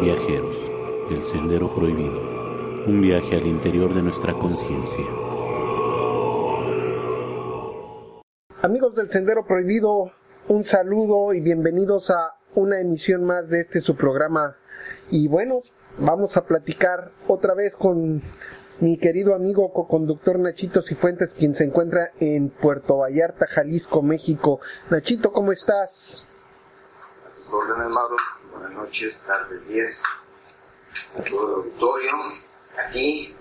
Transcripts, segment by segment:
Viajeros, el sendero prohibido, un viaje al interior de nuestra conciencia. Amigos del Sendero Prohibido, un saludo y bienvenidos a una emisión más de este su programa. Y bueno, vamos a platicar otra vez con mi querido amigo co-conductor Nachito Cifuentes, quien se encuentra en Puerto Vallarta, Jalisco, México. Nachito, ¿cómo estás? Buenas noches, tardes, días. A todo el auditorio, a ti,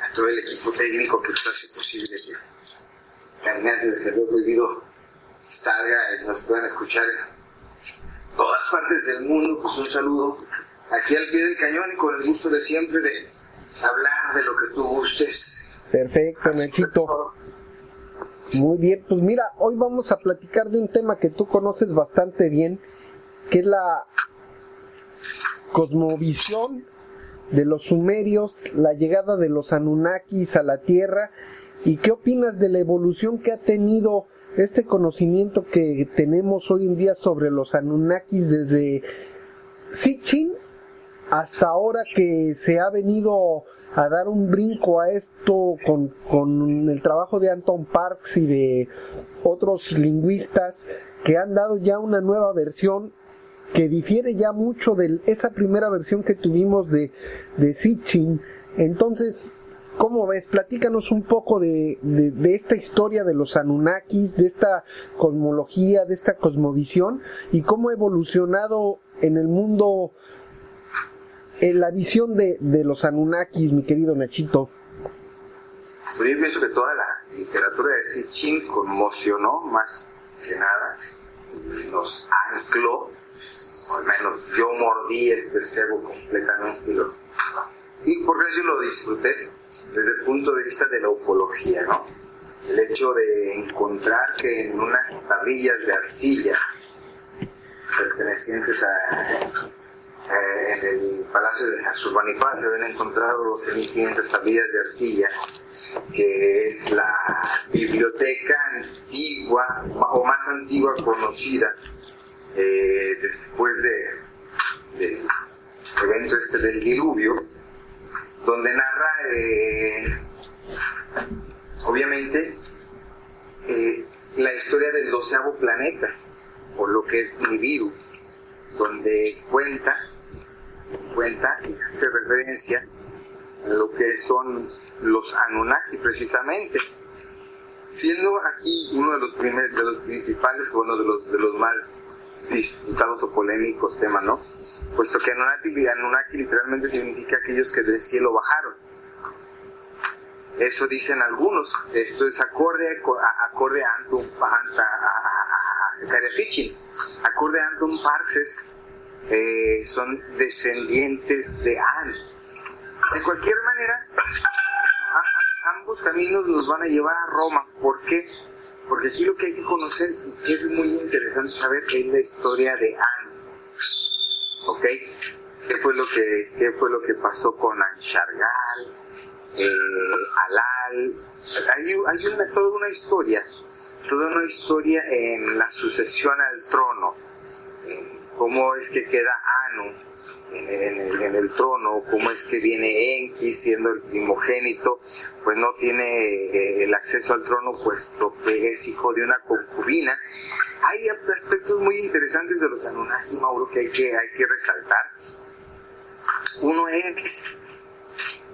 a todo el equipo técnico que hace posible que Caminantes del Cerro Prohibido salga y nos puedan escuchar en todas partes del mundo. Pues un saludo aquí al pie del cañón y con el gusto de siempre de hablar de lo que tú gustes. Perfecto, Nachito. Muy bien, pues mira, hoy vamos a platicar de un tema que tú conoces bastante bien, que es la cosmovisión de los sumerios, la llegada de los Anunnakis a la Tierra, y qué opinas de la evolución que ha tenido este conocimiento que tenemos hoy en día sobre los Anunnakis desde Sitchin hasta ahora que se ha venido a dar un brinco a esto con, con, el trabajo de Anton Parks y de otros lingüistas que han dado ya una nueva versión que difiere ya mucho de esa primera versión que tuvimos de, de Sitchin. Entonces, ¿cómo ves? Platícanos un poco de, de, de, esta historia de los Anunnakis, de esta cosmología, de esta cosmovisión y cómo ha evolucionado en el mundo en la visión de, de los Anunnakis, mi querido Nachito. Pero yo pienso que toda la literatura de Sitchin conmocionó más que nada, nos ancló, o al menos yo mordí este cebo completamente y, lo, y por eso lo disfruté desde el punto de vista de la ufología, ¿no? El hecho de encontrar que en unas tablillas de arcilla pertenecientes a eh, en el Palacio de Asurbanipal se habían encontrado 12.500 tablillas de arcilla, que es la biblioteca antigua o más antigua conocida eh, después de, del evento este del diluvio, donde narra eh, obviamente eh, la historia del doceavo planeta, por lo que es Nibiru, donde cuenta cuenta y hace referencia a lo que son los Anunnaki precisamente, siendo aquí uno de los primeros, de los principales, uno de los, de los más disputados o polémicos temas, ¿no? Puesto que Anunnaki, Anunnaki literalmente significa aquellos que del cielo bajaron. Eso dicen algunos. Esto es acorde a, acorde a Anton, a, a, a. Acorde a Anton Parks es eh, son descendientes de An. De cualquier manera, ambos caminos nos van a llevar a Roma. ¿Por qué? Porque aquí lo que hay que conocer y que es muy interesante saber es la historia de An. ¿Ok? ¿Qué fue lo que, qué fue lo que pasó con Anshargal, eh, Alal? Hay, hay una, toda una historia, toda una historia en la sucesión al trono. Cómo es que queda Anu en, en, el, en, el, trono, cómo es que viene Enki siendo el primogénito, pues no tiene eh, el acceso al trono puesto que es hijo de una concubina. Hay aspectos muy interesantes de los Anunnaki, Mauro, que hay que, hay que resaltar. Uno es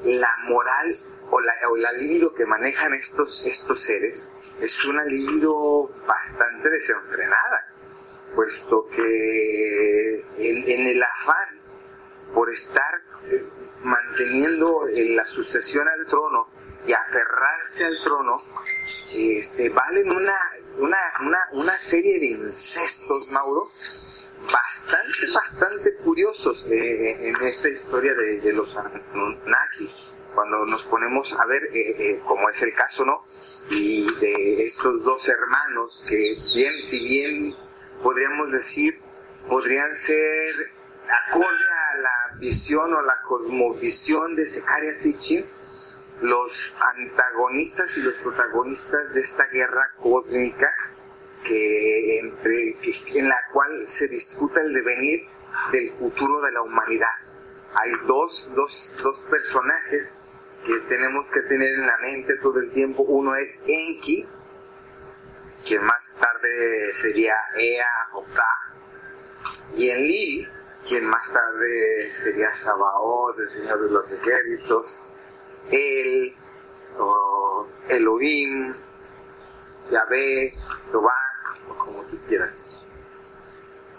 la moral o la, o la libido que manejan estos, estos seres, es una libido bastante desenfrenada puesto que en, el afán por estar manteniendo la sucesión al trono y aferrado treparse al trono, este, valen una, una, una, una serie de incestos, Mauro, bastante, bastante curiosos eh, en esta historia de, los Anunnaki cuando nos ponemos a ver, eh, eh, como es el caso, ¿no? Y de estos dos hermanos que bien, si bien podríamos decir, podrían ser acorde a la visión o la cosmovisión de Secaria Sitchin, los antagonistas y los protagonistas de esta guerra cósmica que entre, en la cual se disputa el devenir del futuro de la humanidad hay dos, dos, dos personajes que tenemos que tener en la mente todo el tiempo. Uno es Enki, quien más tarde sería Ea o y Enlil, quien más tarde sería Sabaoth, el Señor de los Ejércitos, El, o Elohim, Yahvé, Jehová, o como tú quieras.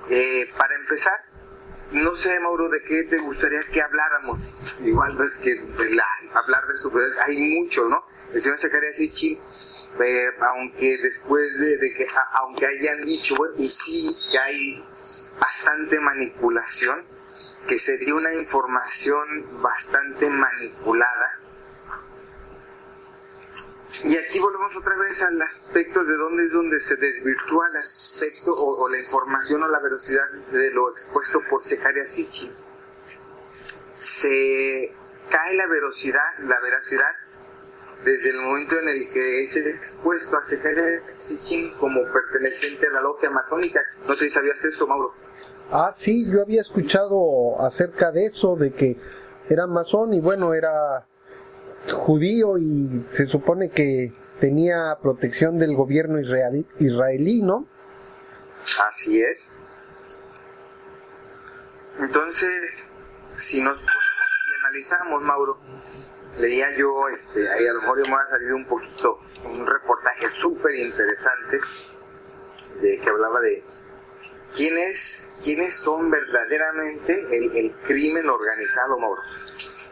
Eh, para empezar, no sé, Mauro, de qué te gustaría que habláramos. Igual no es que hablar de su hay mucho, ¿no? El señor Zacarías Sitchin, eh, aunque después de, que, aunque hayan dicho, bueno, y sí que hay bastante manipulación, que sería una información bastante manipulada, y aquí volvemos otra vez al aspecto de dónde es donde se desvirtúa el aspecto o, la información o la velocidad de lo expuesto por Secaria Sitchin. Se cae la velocidad, la veracidad desde el momento en el que es expuesto a Sitchin como perteneciente a la logia masónica. No sé si sabías eso, Mauro. Ah, sí, yo había escuchado acerca de eso, de que era masón y bueno, era judío y se supone que tenía protección del gobierno israelí, israelí ¿no? Así es. Entonces, si nos ponemos y analizamos, Mauro, leía yo, este, ahí a lo mejor me va a salir un poquito, un reportaje súper interesante de que hablaba de quiénes, quiénes son verdaderamente el, crimen organizado, Mauro.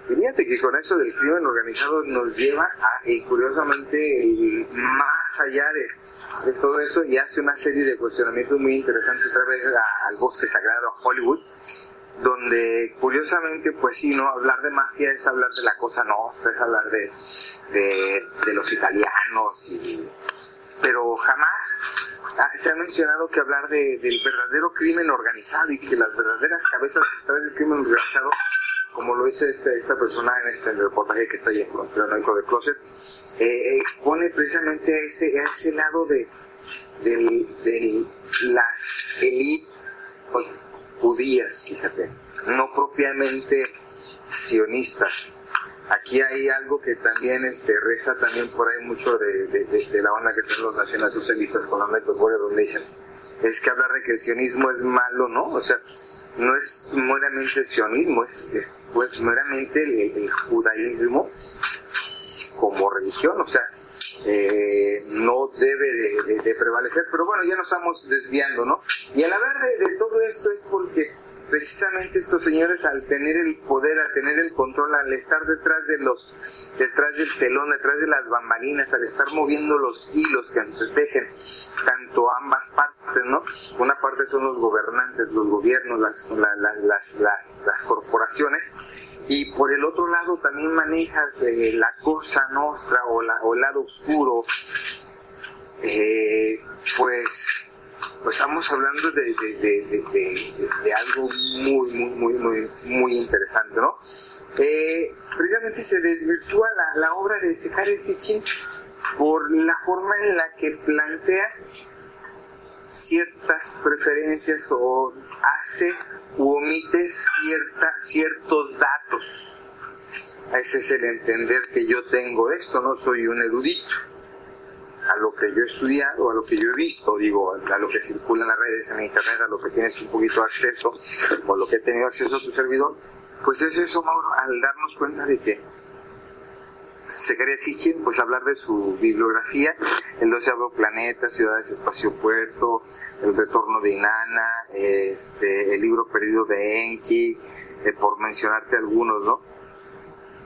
Fíjate que con eso del crimen organizado nos lleva a, y curiosamente, más allá de, todo eso y hace una serie de cuestionamientos muy interesantes otra vez al bosque sagrado a Hollywood, donde curiosamente, pues sí, no hablar de mafia es hablar de la cosa nostra, es hablar de, de, los italianos, y, pero jamás se ha mencionado que hablar de, del verdadero crimen organizado y que las verdaderas cabezas detrás del crimen organizado como lo dice este, esta persona en este reportaje que está ahí en Conspiranoico de Closet, eh, expone precisamente a ese, ese lado de, de, las élites judías, fíjate, no propiamente sionistas. Aquí hay algo que también este, reza también por ahí mucho de, de, la onda que tienen los nacionalsocialistas con la metodología donde dicen, es que hablar de que el sionismo es malo, ¿no? O sea, no es meramente el sionismo, es, es pues, meramente el, judaísmo como religión, o sea, eh, no debe de, prevalecer, pero bueno, ya nos estamos desviando, ¿no? Y al hablar de todo esto es porque precisamente estos señores al tener el poder, al tener el control, al estar detrás de los, detrás del telón, detrás de las bambalinas, al estar moviendo los hilos que entretejen tanto ambas partes, ¿no? Una parte son los gobernantes, los gobiernos, las, las, las, las, corporaciones, y por el otro lado también manejas eh, la cosa nuestra o, la, o el lado oscuro, eh, pues pues estamos hablando de, de, algo muy, muy, muy, muy, muy interesante, ¿no? Eh, precisamente se desvirtúa la, la obra de Sekare Sitchin por la forma en la que plantea ciertas preferencias o hace u omite cierta, ciertos datos. Ese es el entender que yo tengo de esto, no soy un erudito a lo que yo he estudiado, a lo que yo he visto, digo, a lo que circula en las redes, en internet, a lo que tienes un poquito de acceso, o lo que he tenido acceso a tu servidor, pues es eso, Mauro, al darnos cuenta de que se quería Sitchin, pues hablar de su bibliografía, el doceavo planeta, ciudades, espacio, puerto, el retorno de Inanna, este, el libro perdido de Enki, eh, por mencionarte algunos, ¿no?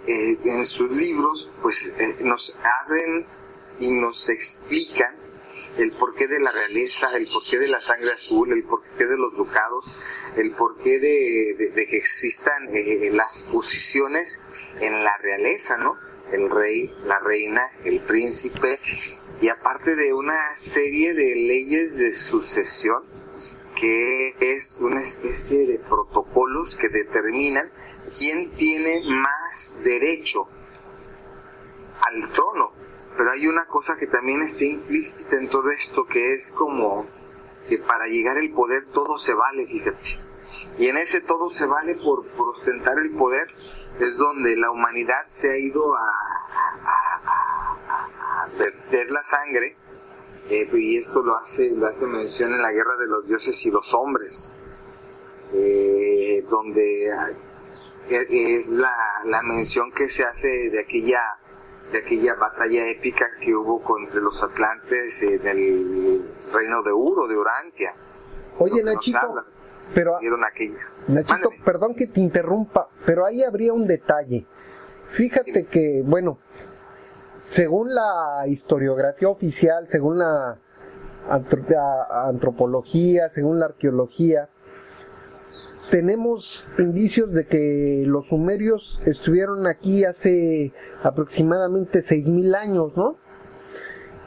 eh, en sus libros pues eh, nos abren y nos explican el porqué de la realeza, el porqué de la sangre azul, el porqué de los ducados, el porqué de, que existan eh, las posiciones en la realeza, ¿no? El rey, la reina, el príncipe, y aparte de una serie de leyes de sucesión, que es una especie de protocolos que determinan quién tiene más derecho al trono. Pero hay una cosa que también está implícita en todo esto, que es como que para llegar al poder todo se vale, fíjate. Y en ese todo se vale por, ostentar el poder, es donde la humanidad se ha ido a, verter la sangre, eh, y esto lo hace, lo hace mención en la guerra de los dioses y los hombres, eh, donde es la, la mención que se hace de aquella de aquella batalla épica que hubo contra los atlantes en el reino de Uro, de Urantia. Oye, Nachito, pero, Nachito, perdón que te interrumpa, pero ahí habría un detalle. Fíjate que, bueno, según la historiografía oficial, según la antropología, según la arqueología, tenemos indicios de que los sumerios estuvieron aquí hace aproximadamente 6.000 años, ¿no?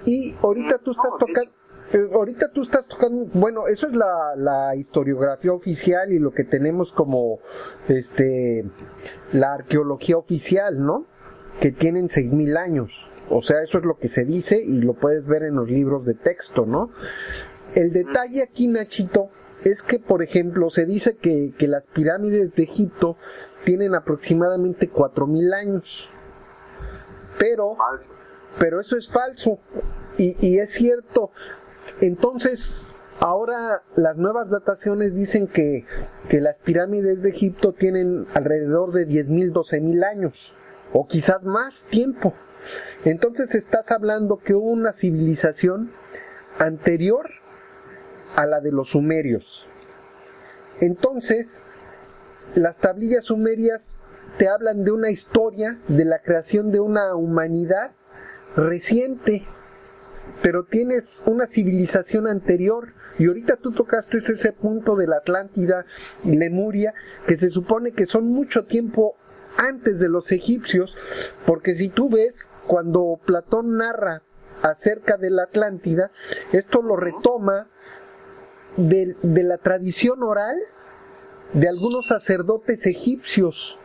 Y ahorita tú estás tocando... Eh, ahorita tú estás tocando, bueno, eso es la, la, historiografía oficial y lo que tenemos como este la arqueología oficial, ¿no? Que tienen 6000 años. O sea, eso es lo que se dice y lo puedes ver en los libros de texto, ¿no? El detalle aquí, Nachito, es que, por ejemplo, se dice que, las pirámides de Egipto tienen aproximadamente 4.000 años. Pero, pero eso es falso. Y, y es cierto. Entonces, ahora las nuevas dataciones dicen que, que las pirámides de Egipto tienen alrededor de 10.000, 12.000 años. O quizás más tiempo. Entonces estás hablando que hubo una civilización anterior a la de los sumerios. Entonces, las tablillas sumerias te hablan de una historia, de la creación de una humanidad reciente, pero tienes una civilización anterior y ahorita tú tocaste ese punto de la Atlántida y Lemuria, que se supone que son mucho tiempo antes de los egipcios, porque si tú ves, cuando Platón narra acerca de la Atlántida, esto lo retoma de, la tradición oral de algunos sacerdotes egipcios,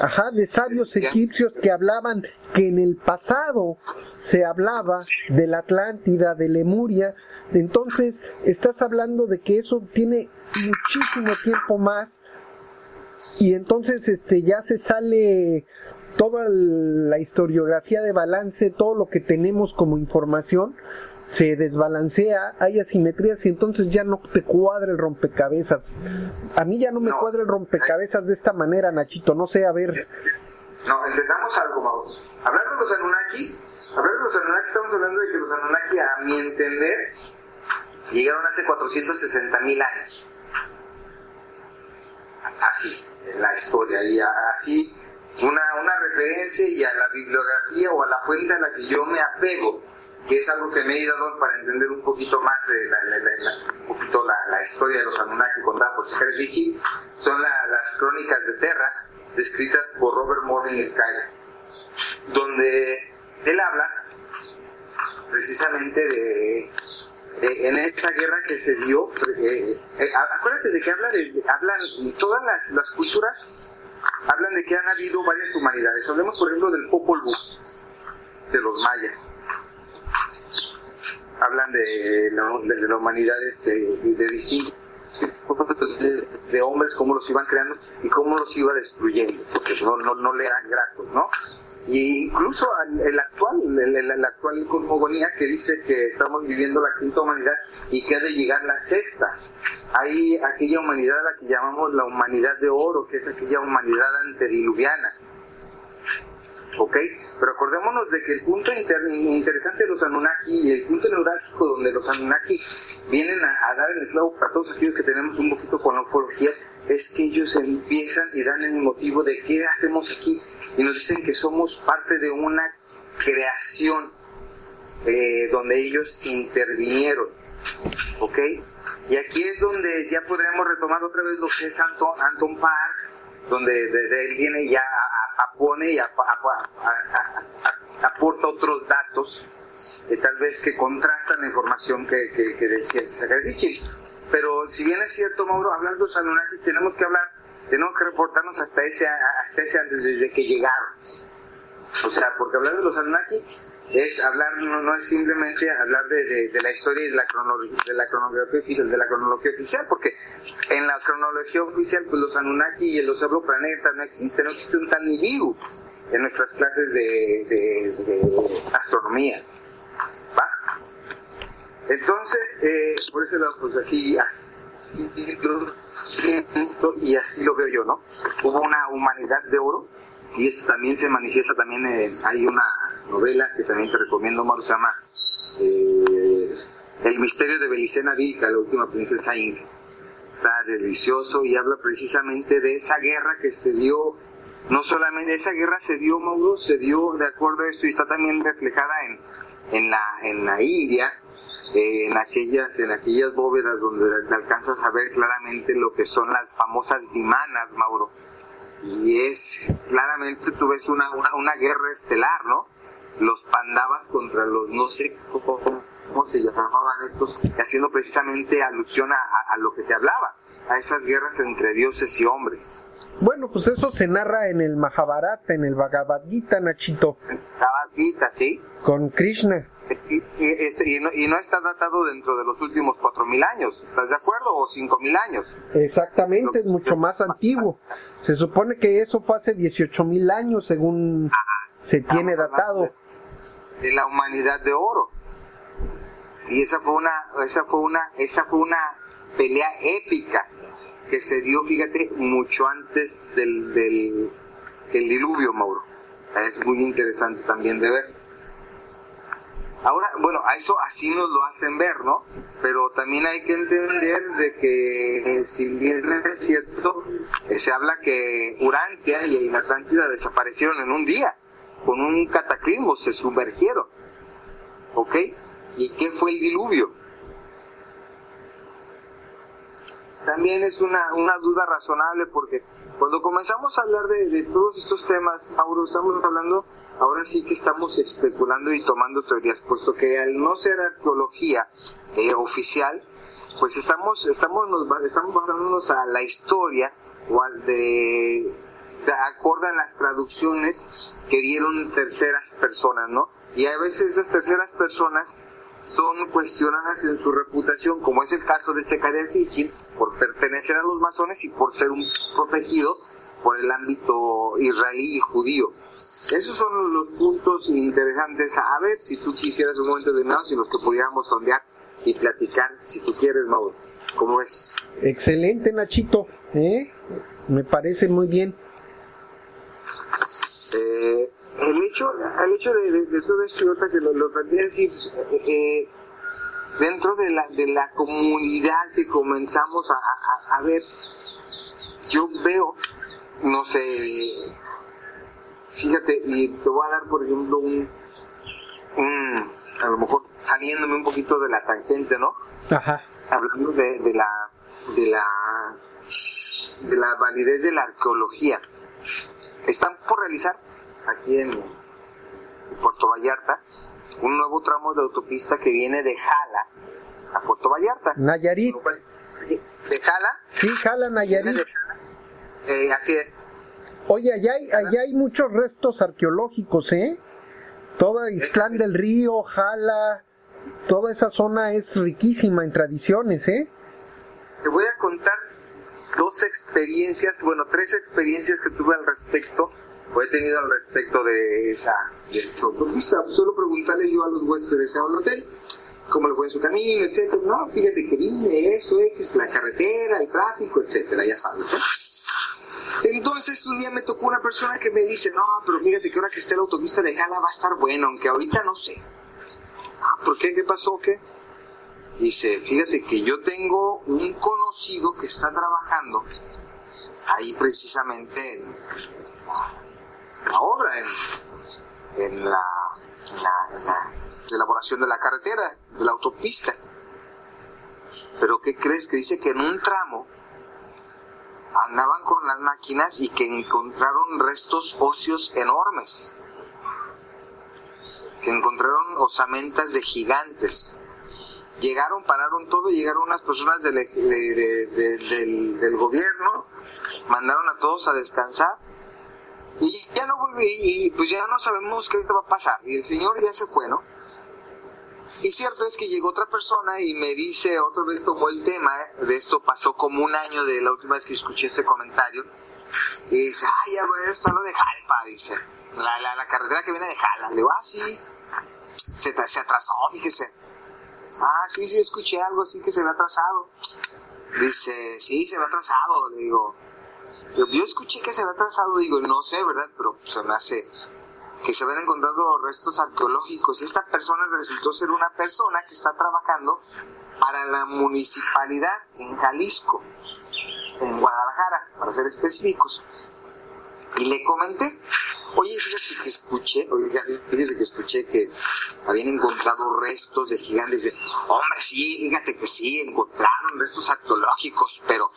ajá, de sabios egipcios que hablaban que en el pasado se hablaba de la Atlántida, de Lemuria, entonces estás hablando de que eso tiene muchísimo tiempo más y entonces este ya se sale toda la historiografía de balance, todo lo que tenemos como información se desbalancea, hay asimetrías y entonces ya no te cuadra el rompecabezas. A mí ya no me cuadra el rompecabezas de esta manera, Nachito, no sé, a ver. No, entendamos algo, Mauro. Hablar de los Anunnaki, hablar de los Anunnaki, estamos hablando de que los Anunnaki, a mi entender, llegaron hace 460 mil años. Así, es la historia, y así, una, una referencia y a la bibliografía o a la fuente a la que yo me apego que es algo que me he dado para entender un poquito más de la, un poquito la, historia de los Anunnaki contada por Skyler son las crónicas de Terra, descritas por Robert Morning Skyler, donde él habla precisamente de, en esa guerra que se dio, eh, eh, acuérdate de que habla de, hablan todas las, las, culturas hablan de que han habido varias humanidades. Hablemos por ejemplo del Popol Vuh, de los mayas hablan de, de la humanidad este, de, distintos de, hombres, cómo los iban creando y cómo los iba destruyendo, porque no, no, no le eran gratos, ¿no? Y incluso el actual, el, actual cosmogonía que dice que estamos viviendo la quinta humanidad y que ha de llegar la sexta. Hay aquella humanidad a la que llamamos la humanidad de oro, que es aquella humanidad antediluviana ¿ok? Pero acordémonos de que el punto interesante de los Anunnaki y el punto neurálgico donde los Anunnaki vienen a, dar el clavo para todos aquellos que tenemos un poquito con la ufología es que ellos empiezan y dan el motivo de qué hacemos aquí y nos dicen que somos parte de una creación eh, donde ellos intervinieron, ¿ok? Y aquí es donde ya podremos retomar otra vez lo que es Anton, Anton Parks, donde de, él viene ya apone y aporta otros datos, eh, tal vez que contrastan la información que, que, decía César Pero si bien es cierto, Mauro, hablando de Anunnaki, tenemos que hablar, tenemos que reportarnos hasta ese, hasta ese antes, desde que llegaron. O sea, porque hablar de los Anunnaki es hablar, no, es simplemente hablar de, la historia y de de la cronología de la cronología oficial, porque en la cronología oficial, pues los Anunnaki y los planetas no existen, no existe un tal Nibiru en nuestras clases de, astronomía. ¿Va? Entonces, eh, por eso pues así, así y así lo veo yo, ¿no? Hubo una humanidad de oro y eso también se manifiesta también, hay una novela que también te recomiendo, Mauro, se llama eh, El misterio de Belicena Vilca, la última princesa Inca. Está delicioso y habla precisamente de esa guerra que se dio, no solamente esa guerra se dio, Mauro, se dio de acuerdo a esto y está también reflejada en, en, la, en la India, eh, en aquellas en aquellas bóvedas donde alcanzas a ver claramente lo que son las famosas vimanas, Mauro y es claramente tú ves una, una, guerra estelar, ¿no? Los pandavas contra los, no sé cómo, se llamaban estos, haciendo precisamente alusión a, lo que te hablaba, a esas guerras entre dioses y hombres. Bueno, pues eso se narra en el Mahabharata, en el Bhagavad Gita, Nachito. Bhagavad Gita, sí. Con Krishna. Y, no, está datado dentro de los últimos 4.000 años, ¿estás de acuerdo? O 5.000 años. Exactamente, es mucho más antiguo. Se supone que eso fue hace 18.000 años, según se tiene datado. De, la humanidad de oro. Y esa fue una, esa fue una, esa fue una pelea épica que se dio, fíjate, mucho antes del, del, del diluvio, Mauro. Es muy interesante también de ver. Ahora, bueno, a eso así nos lo hacen ver, ¿no? Pero también hay que entender de que, eh, si bien es cierto, eh, se habla que Urantia y la desaparecieron en un día, con un cataclismo, se sumergieron. ¿Ok? ¿Y qué fue el diluvio? También es una, una duda razonable porque cuando comenzamos a hablar de, de todos estos temas, Mauro, estamos hablando ahora sí que estamos especulando y tomando teorías, puesto que al no ser arqueología eh, oficial, pues estamos, estamos, nos, estamos basándonos a la historia o al de, de acorde a las traducciones que dieron terceras personas, ¿no? Y a veces esas terceras personas son cuestionadas en su reputación, como es el caso de Zecaria Sitchin, por pertenecer a los masones y por ser un protegido por el ámbito israelí y judío. Esos son los puntos interesantes a ver si tú quisieras un momento de y los que pudiéramos sondear y platicar, si tú quieres, Mauro. ¿Cómo es? Excelente, Nachito. ¿eh? Me parece muy bien. Eh, el hecho, el hecho de, todo esto, que lo, lo así, pues, eh, dentro de la, de la comunidad que comenzamos a, a ver, yo veo no sé, fíjate, y te voy a dar, por ejemplo, un, un a lo mejor saliéndome un poquito de la tangente, ¿no? Ajá. Hablando de, de la, de la, de la validez de la arqueología. Están por realizar aquí en Puerto Vallarta un nuevo tramo de autopista que viene de Jala a Puerto Vallarta. Nayarit. ¿De Jala? Sí, Jala, Nayarit. Eh, así es. Oye, allá hay, allá hay muchos restos arqueológicos, ¿eh? Toda Islán del Río, Jala, toda esa zona es riquísima en tradiciones, ¿eh? Te voy a contar dos experiencias, bueno, tres experiencias que tuve al respecto, o he tenido al respecto de esa, de Solo preguntarle yo a los huéspedes a un hotel cómo le fue en su camino, etcétera. No, fíjate que vine, eso, es la carretera, el tráfico, etcétera, ya sabes, ¿eh? Entonces un día me tocó una persona que me dice, no, pero fíjate que ahora que esté la autopista de Jala va a estar bueno, aunque ahorita no sé. Ah, ¿por qué? ¿Qué pasó? ¿Qué? Dice, fíjate que yo tengo un conocido que está trabajando ahí precisamente en la obra, en, la, elaboración de la carretera, de la autopista. Pero ¿qué crees? Que dice que en un tramo andaban con las máquinas y que encontraron restos óseos enormes, que encontraron osamentas de gigantes. Llegaron, pararon todo, llegaron unas personas del, del gobierno, mandaron a todos a descansar y ya no volví y pues ya no sabemos qué va a pasar. Y el señor ya se fue, ¿no? Y cierto es que llegó otra persona y me dice, otra vez tomó el tema, de esto pasó como un año de la última vez que escuché este comentario, y dice, ay, ya bueno, esto lo de Jalpa, dice, la, la, la, carretera que viene de Jala. Le digo, ah, sí, se, se atrasó, fíjese. Ah, sí, sí, escuché algo así que se ve atrasado. Dice, sí, se ve atrasado. Le digo, yo, escuché que se había trazado, digo, no sé, ¿verdad? Pero se me hace que se habían encontrado restos arqueológicos. Esta persona resultó ser una persona que está trabajando para la municipalidad en Jalisco, en Guadalajara, para ser específicos. Y le comenté, oye, fíjate que escuché, oiga, fíjese que escuché que habían encontrado restos de gigantes. Hombre, sí, fíjate que sí, encontraron restos arqueológicos, pero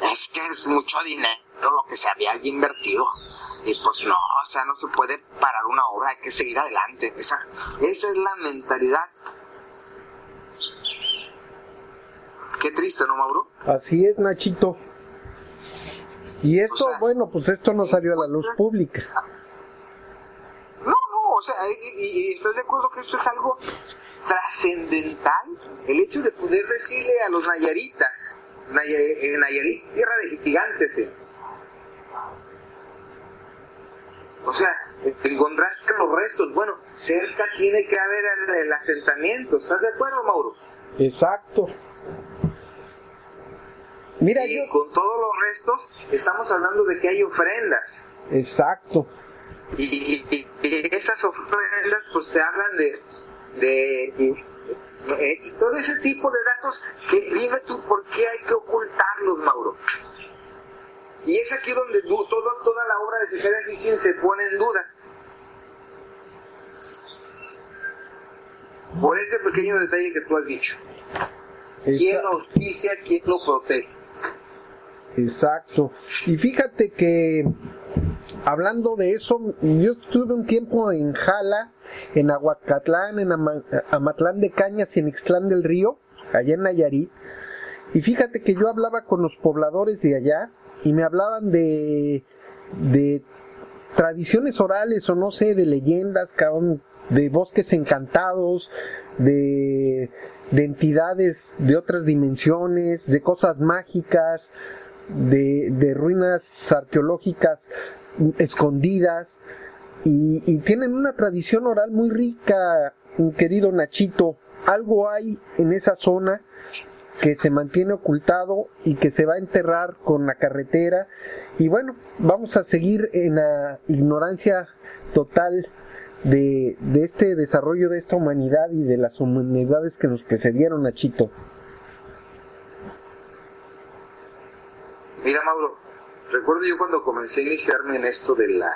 es que es mucho dinero lo que se había invertido. Y pues no, o sea, no se puede parar una obra, hay que seguir adelante. Esa, esa es la mentalidad. Qué triste, ¿no, Mauro? Así es, Nachito. Y esto, bueno, pues esto no salió a la luz pública. No, no, o sea, y, y estás de acuerdo que esto es algo trascendental, el hecho de poder decirle a los nayaritas, en Nayarit, tierra de gigantes. Eh. O sea, encontraste los restos. Bueno, cerca tiene que haber el, asentamiento. ¿Estás de acuerdo, Mauro? Exacto. Mira, y con todos los restos estamos hablando de que hay ofrendas. Exacto. Y, esas ofrendas pues te hablan de, de eh, y todo ese tipo de datos, que, dime tú por qué hay que ocultarlos, Mauro. Y es aquí donde todo, toda la obra de Secretaria Sitchin se pone en duda. Por ese pequeño detalle que tú has dicho. ¿Quién lo auspicia, quién lo protege? Exacto. Y fíjate que hablando de eso, yo estuve un tiempo en Jala, en Aguacatlán, en Amatlán de Cañas y en Ixtlán del Río, allá en Nayarit. Y fíjate que yo hablaba con los pobladores de allá y me hablaban de, de tradiciones orales o no sé, de leyendas, de bosques encantados, de, de entidades de otras dimensiones, de cosas mágicas, de, de ruinas arqueológicas escondidas y, tienen una tradición oral muy rica, querido Nachito. Algo hay en esa zona que se mantiene ocultado y que se va a enterrar con la carretera. Y bueno, vamos a seguir en la ignorancia total de, de este desarrollo de esta humanidad y de las humanidades que nos precedieron, Nachito. Mira, Mauro, recuerdo yo cuando comencé a iniciarme en esto de la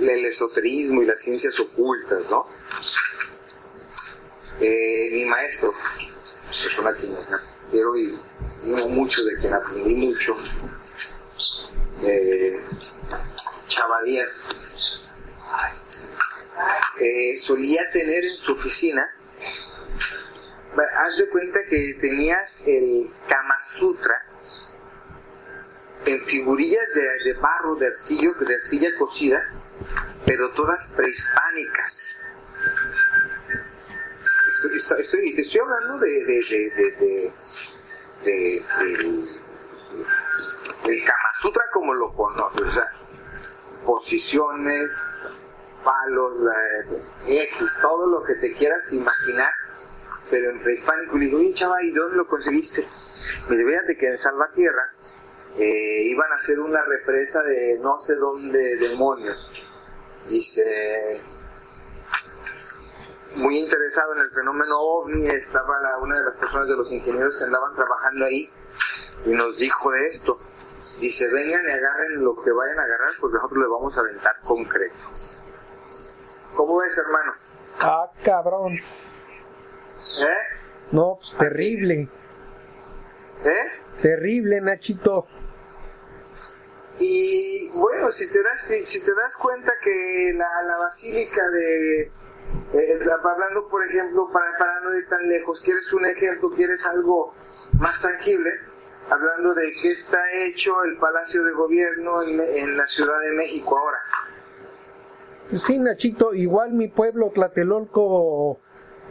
el esoterismo y las ciencias ocultas, ¿no? Eh, mi maestro, persona que quiero y digo mucho, de quien aprendí mucho, eh, eh, solía tener en su oficina, haz de cuenta que tenías el Kama Sutra, en figurillas de, barro, de arcillo, de arcilla cocida, pero todas prehispánicas. Estoy, te estoy hablando de, de, de, del Kama como lo conoces, posiciones, palos, X, todo lo que te quieras imaginar, pero en prehispánico. Le digo, chaval, ¿y dónde lo conseguiste? Me dice, fíjate que en Salvatierra eh, iban a hacer una represa de no sé dónde demonios. Dice, muy interesado en el fenómeno ovni, estaba una de las personas de los ingenieros que andaban trabajando ahí. y nos dijo esto. Dice, vengan y agarren lo que vayan a agarrar, pues nosotros le vamos a aventar concreto. ¿Cómo ves, hermano? Ah, cabrón. ¿Eh? No, pues terrible. ¿Eh? Terrible, Nachito. Y bueno, si te das, si, si te das cuenta que la, la basílica de, eh, hablando por ejemplo, para, para no ir tan lejos, quieres un ejemplo, quieres algo más tangible, hablando de qué está hecho el Palacio de Gobierno en, en la Ciudad de México ahora. Sí, Nachito, igual mi pueblo Tlatelolco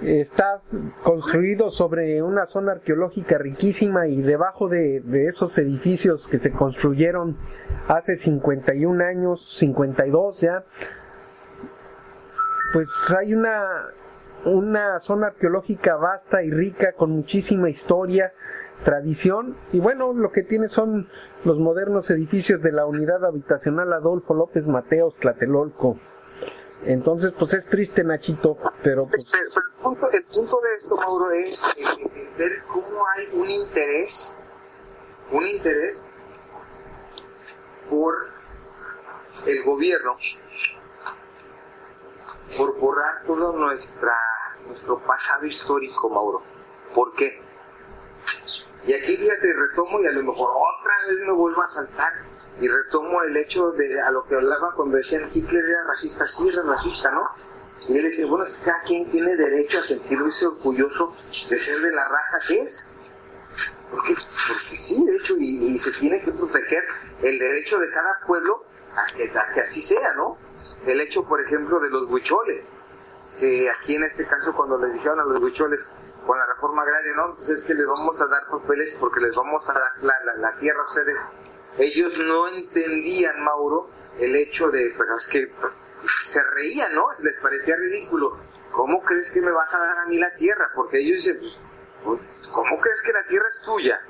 está construido sobre una zona arqueológica riquísima y debajo de, de, esos edificios que se construyeron hace 51 años, 52 ya, pues hay una, una zona arqueológica vasta y rica con muchísima historia, tradición y bueno, lo que tiene son los modernos edificios de la unidad habitacional Adolfo López Mateos Tlatelolco. Entonces, pues es triste, Nachito, pero... Pues... Pero, pero el, punto, el, punto, de esto, Mauro, es eh, ver cómo hay un interés, un interés por el gobierno, por borrar todo nuestra, nuestro pasado histórico, Mauro. ¿Por qué? Y aquí, fíjate, retomo y a lo mejor otra vez me vuelvo a saltar y retomo el hecho de a lo que hablaba cuando decían Hitler era racista, sí era racista, ¿no? Y él decía, bueno, cada quien tiene derecho a sentirse orgulloso de ser de la raza que es. Porque, porque sí, de hecho, y, se tiene que proteger el derecho de cada pueblo a que así sea, ¿no? El hecho, por ejemplo, de los huicholes. Aquí en este caso, cuando les dijeron a los huicholes, con la reforma agraria, no, pues es que les vamos a dar papeles porque les vamos a dar la, la, la tierra a ustedes ellos no entendían, Mauro, el hecho de, pero es que se reían, ¿no? Les parecía ridículo. ¿Cómo crees que me vas a dar a mí la tierra? Porque ellos dicen, pues, ¿cómo crees que la tierra es tuya?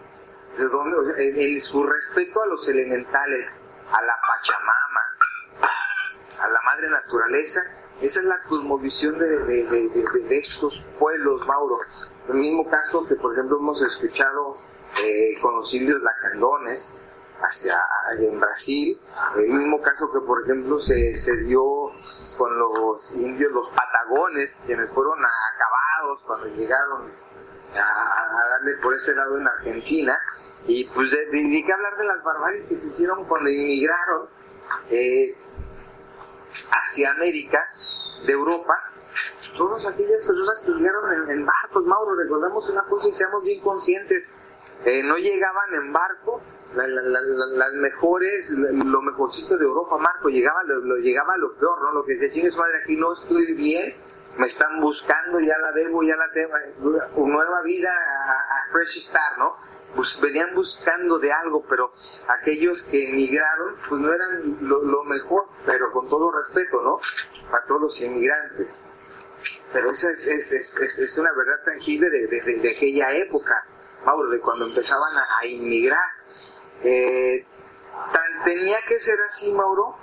¿De dónde? En su respeto a los elementales, a la Pachamama, a la madre naturaleza, esa es la cosmovisión de, de, de, de, estos pueblos, Mauro. El mismo caso que, por ejemplo, hemos escuchado eh, con los indios lacandones, hacia en Brasil, el mismo caso que por ejemplo se, se dio con los indios, los patagones, quienes fueron acabados cuando llegaron a, a darle por ese lado en Argentina, y pues de, de, de, hablar de las barbaries que se hicieron cuando inmigraron. Eh, hacia América, de Europa, todas aquellas personas que llegaron en, en barcos, Mauro, recordamos una cosa y seamos bien conscientes, eh, no llegaban en barco la, la, la, las mejores, lo mejorcito de Europa, Marco, llegaba lo, lo, llegaba lo peor, ¿no? Lo que decía, chingue madre, aquí no estoy bien, me están buscando, ya la debo, ya la tengo, nueva vida a, a Fresh Star, ¿no? Pues venían buscando de algo, pero aquellos que emigraron, pues no eran lo, mejor, pero con todo respeto, ¿no? Para todos los inmigrantes. Pero esa es, es, es, es una verdad tangible de, aquella época Mauro, de cuando empezaban a, a inmigrar. Eh, tan, tenía que ser así, Mauro,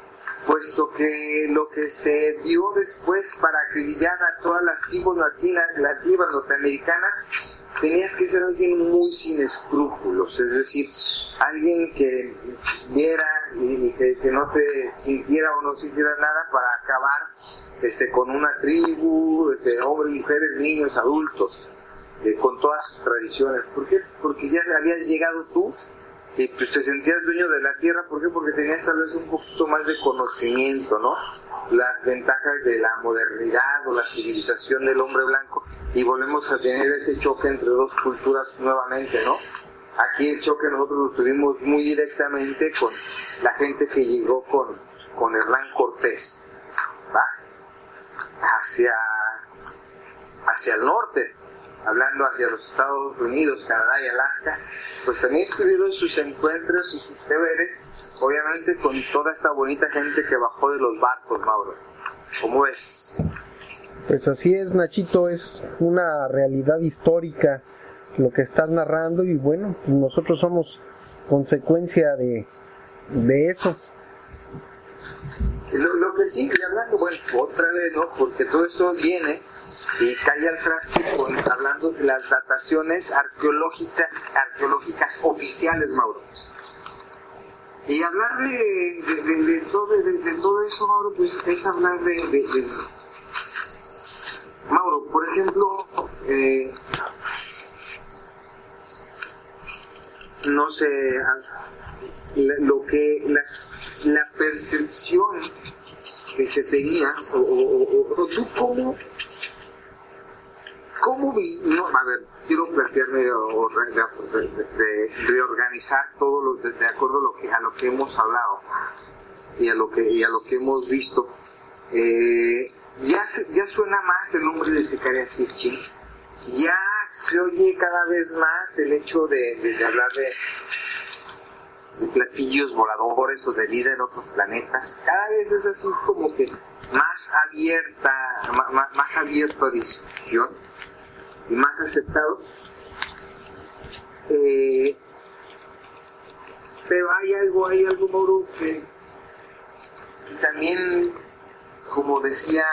puesto que lo que se dio después para acribillar a todas las tribus nativas, nativas norteamericanas, tenías que ser alguien muy sin escrúpulos, es decir, alguien que viera y que, que no te sintiera o no sintiera nada para acabar este, con una tribu, de este, hombres, mujeres, niños, adultos eh, con todas sus tradiciones. ¿Por qué? Porque ya habías llegado tú y pues te sentías dueño de la tierra. ¿Por qué? Porque tenías tal vez un poquito más de conocimiento, ¿no? Las ventajas de la modernidad o la civilización del hombre blanco y volvemos a tener ese choque entre dos culturas nuevamente, ¿no? Aquí el choque nosotros lo tuvimos muy directamente con la gente que llegó con, con Hernán Cortés, ¿va? Hacia, hacia el norte hablando hacia los Estados Unidos, Canadá y Alaska, pues también estuvieron sus encuentros y sus deberes, obviamente con toda esta bonita gente que bajó de los barcos, Mauro. ¿Cómo ves? Pues así es, Nachito, es una realidad histórica lo que estás narrando y bueno, nosotros somos consecuencia de, de eso. Lo, lo que sigue hablando, bueno, otra vez, ¿no? Porque todo esto viene y cae al traste con, hablando de las dataciones arqueológicas, arqueológicas oficiales, Mauro. Y hablar de, todo, de, todo eso, Mauro, pues es hablar de... Mauro, por ejemplo, eh, no sé, lo que la percepción que se tenía, o, tú cómo, cómo, no, a ver, quiero plantearme o de, reorganizar todo lo, de, acuerdo a lo que a lo que hemos hablado y a lo que y a lo que hemos visto. Eh, ya ya suena más el nombre de Sicaria Sitchin. Ya se oye cada vez más el hecho de, hablar de platillos voladores o de vida en otros planetas, cada vez es así como que más abierta, más, abierto a discusión y más aceptado. Eh, pero hay algo, hay algo, Mauro, que, que también, como decía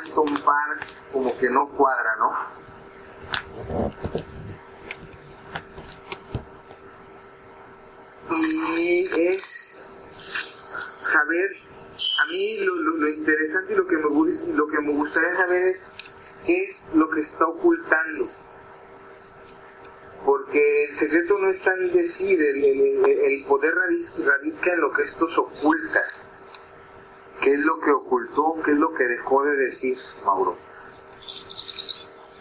Anton Parks, como que no cuadra, ¿no? y es saber, a mí lo, interesante y lo que, me, lo que me gustaría saber es es lo que está ocultando. Porque el secreto no está en decir, el, poder radica en lo que estos ocultan. ¿Qué es lo que ocultó? ¿Qué es lo que dejó de decir Mauro?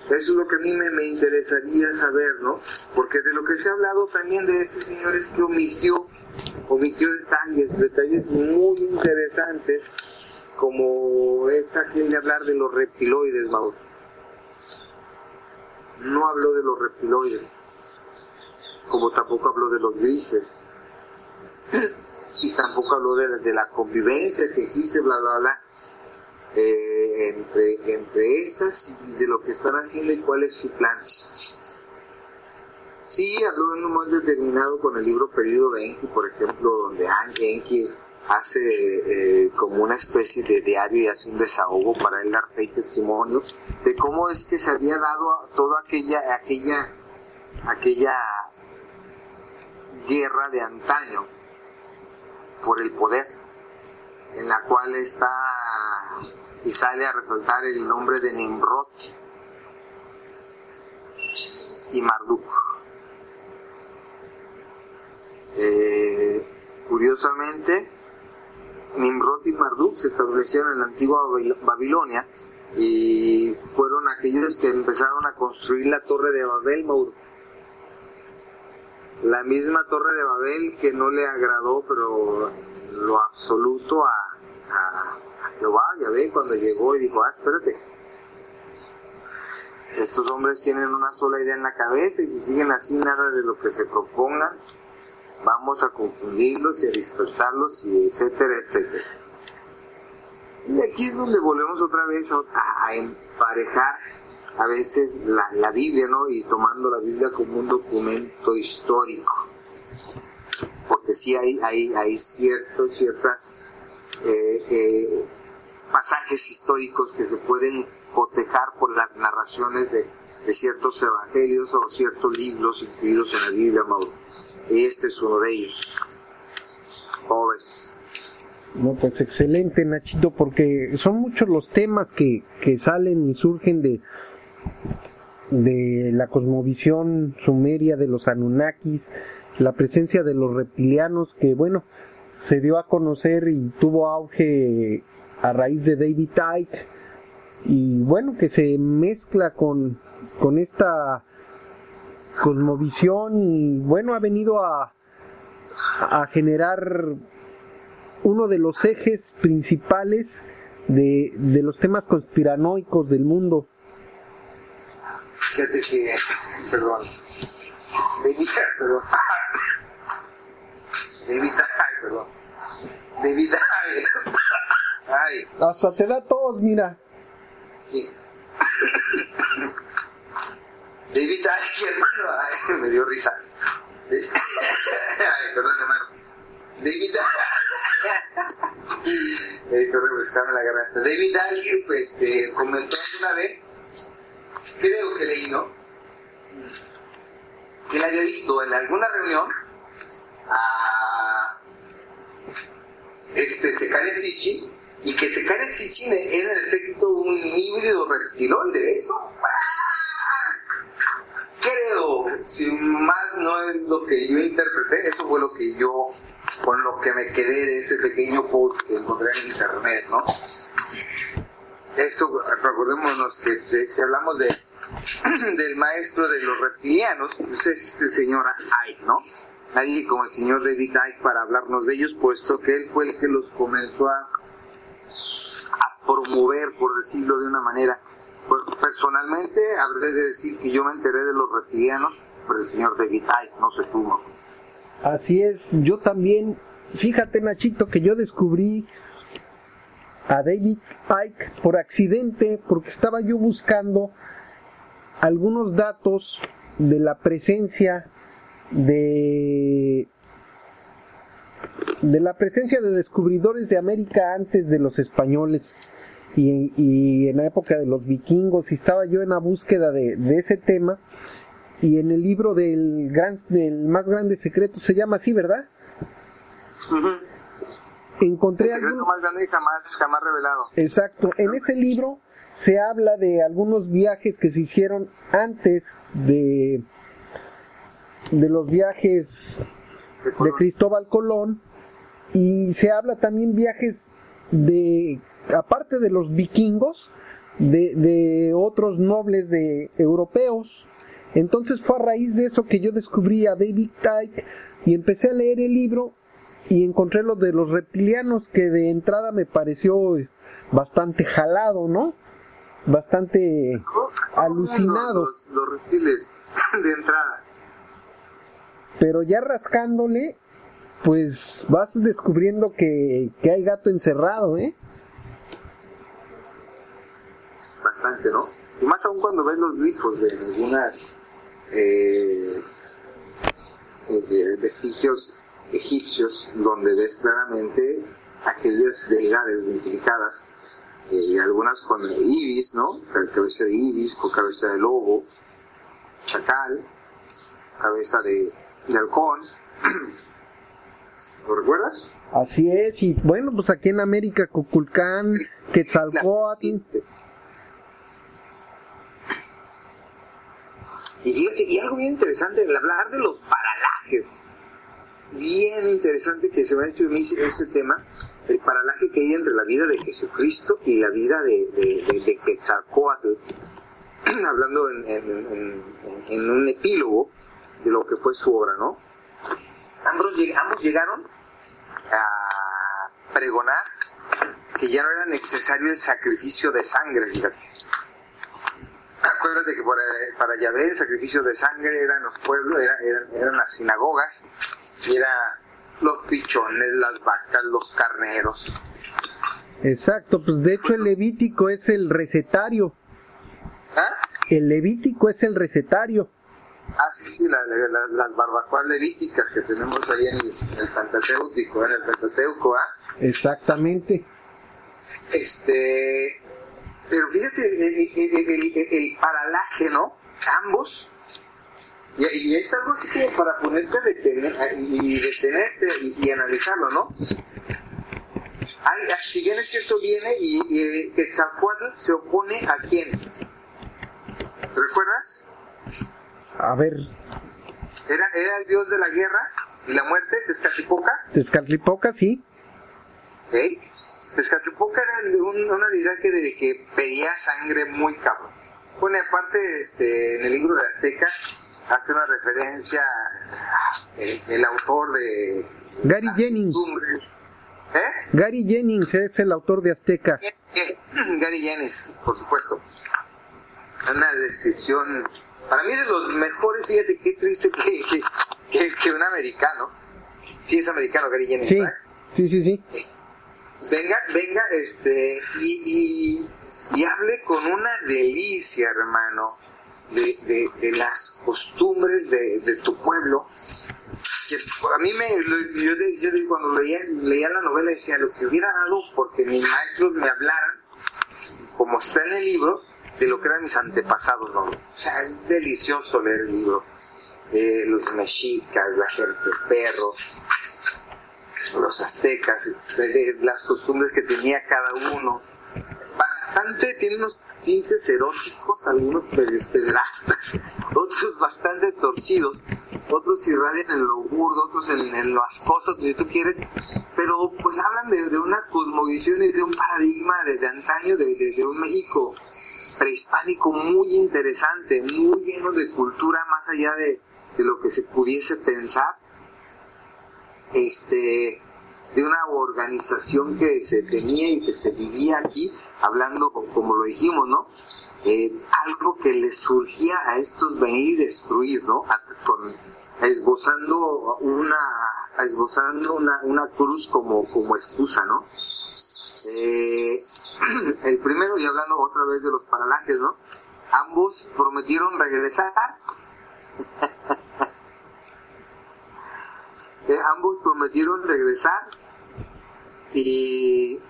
Eso es lo que a mí me, interesaría saber, ¿no? Porque de lo que se ha hablado también de este señor es que omitió, omitió detalles, detalles muy interesantes, como es aquel de hablar de los reptiloides, Mauro. No habló de los reptiloides, como tampoco habló de los grises, y tampoco habló de, de la convivencia que existe, bla, bla, bla eh, entre, entre estas y de lo que están haciendo y cuál es su plan. Sí, habló en un momento determinado con el libro Periodo de Enki, por ejemplo, donde Enki hace eh, como una especie de diario y hace un desahogo para él dar fe y testimonio de cómo es que se había dado toda aquella, aquella, aquella guerra de antaño por el poder, en la cual está y sale a resaltar el nombre de Nimrod y Marduk. Eh, curiosamente, Nimrod y Marduk se establecieron en la antigua Babilonia y fueron aquellos que empezaron a construir la torre de Babel, La misma torre de Babel que no le agradó, pero lo absoluto a Jehová, ya ve, cuando llegó y dijo, ah, espérate. Estos hombres tienen una sola idea en la cabeza y si siguen así nada de lo que se propongan, vamos a confundirlos y a dispersarlos y etcétera, etcétera. Y aquí es donde volvemos otra vez a, emparejar a veces la, Biblia, ¿no? Y tomando la Biblia como un documento histórico. Porque sí hay, hay, hay ciertos, ciertas eh, eh, pasajes históricos que se pueden cotejar por las narraciones de, ciertos evangelios o ciertos libros incluidos en la Biblia, Mauro. Este es uno de ellos. ¿Cómo No, pues excelente, Nachito, porque son muchos los temas que, que salen y surgen de, de la cosmovisión sumeria de los Anunnakis, la presencia de los reptilianos, que bueno, se dio a conocer y tuvo auge a raíz de David Icke y bueno que se mezcla con, con esta cosmovisión y bueno ha venido a, a generar uno de los ejes principales de, de los temas conspiranoicos del mundo. Fíjate que, perdón, David, perdón, David, perdón, David, hasta te da tos, mira. Sí. David, ay, hermano, ay, me dio risa. Ay, perdón, hermano. David, eh, refrescarme la garganta. David alguien pues, este, comentó una vez creo que leí, ¿no? Que él había visto en alguna reunión a este Secaria Sitchin y que Secaria Sitchin era en efecto un híbrido reptiloide, eso. Creo, si más no es lo que yo interpreté, eso fue lo que yo, con lo que me quedé de ese pequeño post que encontré en internet, ¿no? Esto, recordémonos que si hablamos de del maestro de los reptilianos, pues es el señor Ike, ¿no? Nadie como el señor David Icke para hablarnos de ellos, puesto que él fue el que los comenzó a, a promover, por decirlo de una manera. Pues, personalmente, habré de decir que yo me enteré de los reptilianos por el señor David Icke, no sé tú, Así es, yo también, fíjate Nachito, que yo descubrí a David Icke por accidente, porque estaba yo buscando algunos datos de la presencia de de la presencia de descubridores de América antes de los españoles y, en la época de los vikingos y estaba yo en la búsqueda de, ese tema y en el libro del gran del más grande secreto se llama así verdad encontré el secreto más grande jamás jamás revelado. Exacto. En ese libro se habla de algunos viajes que se hicieron antes de de los viajes de Cristóbal Colón y se habla también viajes de, aparte de los vikingos, de, de otros nobles de europeos. Entonces fue a raíz de eso que yo descubrí a David Tyke y empecé a leer el libro y encontré lo de los reptilianos que de entrada me pareció bastante jalado, ¿no? Bastante alucinado. los reptiles de entrada pero ya rascándole, pues vas descubriendo que, hay gato encerrado, ¿eh? Bastante, ¿no? Y más aún cuando ves los grifos de algunas eh, eh vestigios egipcios, donde ves claramente aquellas deidades identificadas, eh, algunas con ibis, ¿no? Cabeza de ibis, con cabeza de lobo, chacal, cabeza de de halcón. ¿Lo recuerdas? Así es, y bueno, pues aquí en América, Cuculcán, Quetzalcóatl. Y algo bien interesante, el hablar de los paralajes. Bien interesante que se me ha hecho ese tema, el paralaje que hay entre la vida de Jesucristo y la vida de, de, de, Quetzalcóatl. Hablando en, en un epílogo, de lo que fue su obra, ¿no? Ambos, ambos llegaron a pregonar que ya no era necesario el sacrificio de sangre, fíjate. Acuérdate que para, para Yahvé el sacrificio de sangre era en los pueblos, eran las sinagogas, y era los pichones, las vacas, los carneros. Exacto, pues de hecho el Levítico es el recetario. ¿Ah? El Levítico es el recetario. Ah, sí, sí, las barbacoas levíticas que tenemos ahí en el, en el Pentateuco, en el Pentateuco, ¿ah? Exactamente. Este, pero fíjate, el, paralaje, ¿no? Ambos, y, es algo así como para ponerte a detener, y detenerte y, analizarlo, ¿no? si bien es cierto, viene y, y Quetzalcoatl se opone a quién. ¿Recuerdas? A ver. Era, era el dios de la guerra y la muerte, Tezcatlipoca. Tezcatlipoca, sí. ¿Eh? Tezcatlipoca era una deidad que, de, que pedía sangre muy cabrón. Bueno, aparte, este, en el libro de Azteca hace una referencia el, el autor de... Gary Jennings. ¿Eh? Gary Jennings es el autor de Azteca. Gary Jennings, por supuesto. Una descripción para mí es de los mejores, fíjate qué triste que, que, un americano. Sí, es americano, Gary Jennings. Sí, sí, sí, sí. Venga, venga, este, y, y, hable con una delicia, hermano, de, de, de las costumbres de, de, tu pueblo. a mí me, yo, yo, cuando leía, leía la novela decía, lo que hubiera dado porque mis maestros me hablaran, como está en el libro, de lo que eran mis antepasados, ¿no? O sea, es delicioso leer el libro. Eh, los mexicas, la gente perros, los aztecas, las costumbres que tenía cada uno. Bastante, tiene unos tintes eróticos, algunos pederastas, otros bastante torcidos, otros irradian en lo burdo, otros en, lo ascoso, si tú quieres, pero pues hablan de, una cosmovisión y de un paradigma desde antaño, de, de, un México prehispánico muy interesante, muy lleno de cultura más allá de, de lo que se pudiese pensar. Este, de una organización que se tenía y que se vivía aquí, hablando como lo dijimos, ¿no? Eh, algo que les surgía a estos venir y destruir, ¿no? esbozando una esbozando una, una cruz como, como excusa, ¿no? Eh, el primero, y hablando otra vez de los paralajes, ¿no? Ambos prometieron regresar. Eh, ambos prometieron regresar y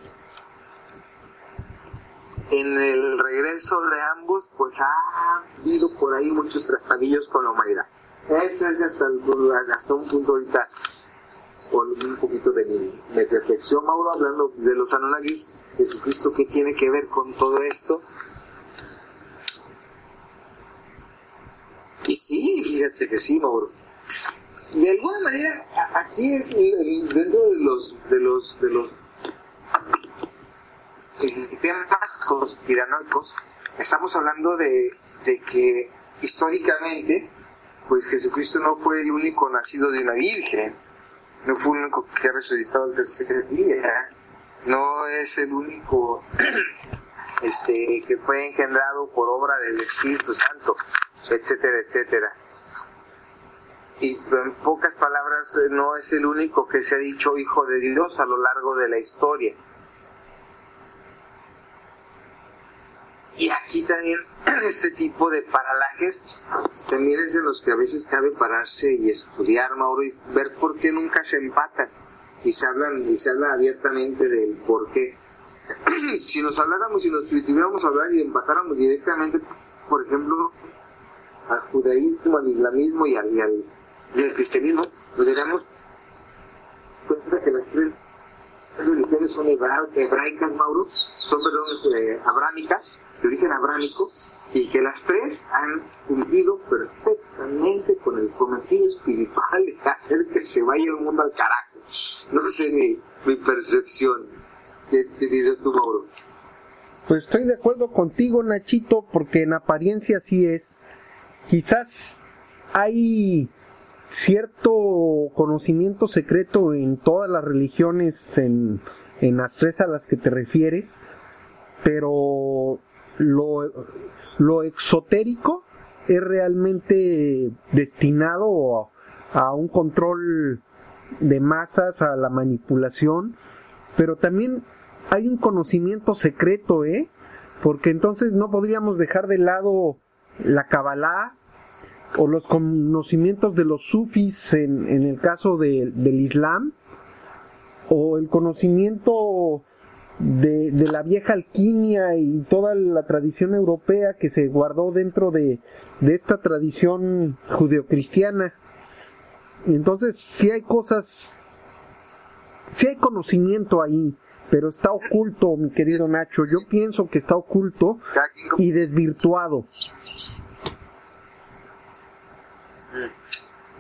en el regreso de ambos, pues ha habido por ahí muchos trastabillos con la humanidad. Eso es hasta, hasta un punto ahorita, con un poquito de mi, reflexión, Mauro, hablando de los Anunnakis, Jesucristo, ¿qué tiene que ver con todo esto? Y sí, fíjate que sí, Mauro de alguna manera aquí es dentro de los de los de los temas conspiranoicos estamos hablando de, de que históricamente pues Jesucristo no fue el único nacido de una virgen no fue el único que ha resucitado el tercer día no es el único este que fue engendrado por obra del Espíritu Santo etcétera etcétera y en pocas palabras eh, no es el único que se ha dicho hijo de Dios a lo largo de la historia. Y aquí también este tipo de paralajes también es de los que a veces cabe pararse y estudiar, Mauro, y ver por qué nunca se empatan y se hablan y se habla abiertamente del por qué. si nos habláramos y nos tuviéramos a hablar y empatáramos directamente, por ejemplo, al judaísmo, al islamismo y al, del cristianismo, nos diríamos cuenta que las tres religiones son hebraicas, Mauro, son, perdón, eh, abrámicas, de origen abrámico, y que las tres han cumplido perfectamente con el cometido espiritual de hacer que se vaya el mundo al carajo. No sé mi, percepción. ¿Qué, dices tú, Mauro? Pues estoy de acuerdo contigo, Nachito, porque en apariencia sí es. Quizás hay cierto conocimiento secreto en todas las religiones, en, en las tres a las que te refieres, pero lo, lo exotérico es realmente destinado a, a un control de masas, a la manipulación, pero también hay un conocimiento secreto, ¿eh? Porque entonces no podríamos dejar de lado la Kabbalah, o los conocimientos de los sufis en, en el caso del Islam, o el conocimiento de, de, la vieja alquimia y toda la tradición europea que se guardó dentro de, de esta tradición judeocristiana. Entonces, si hay cosas, si hay conocimiento ahí, pero está oculto, mi querido Nacho. Yo pienso que está oculto y desvirtuado.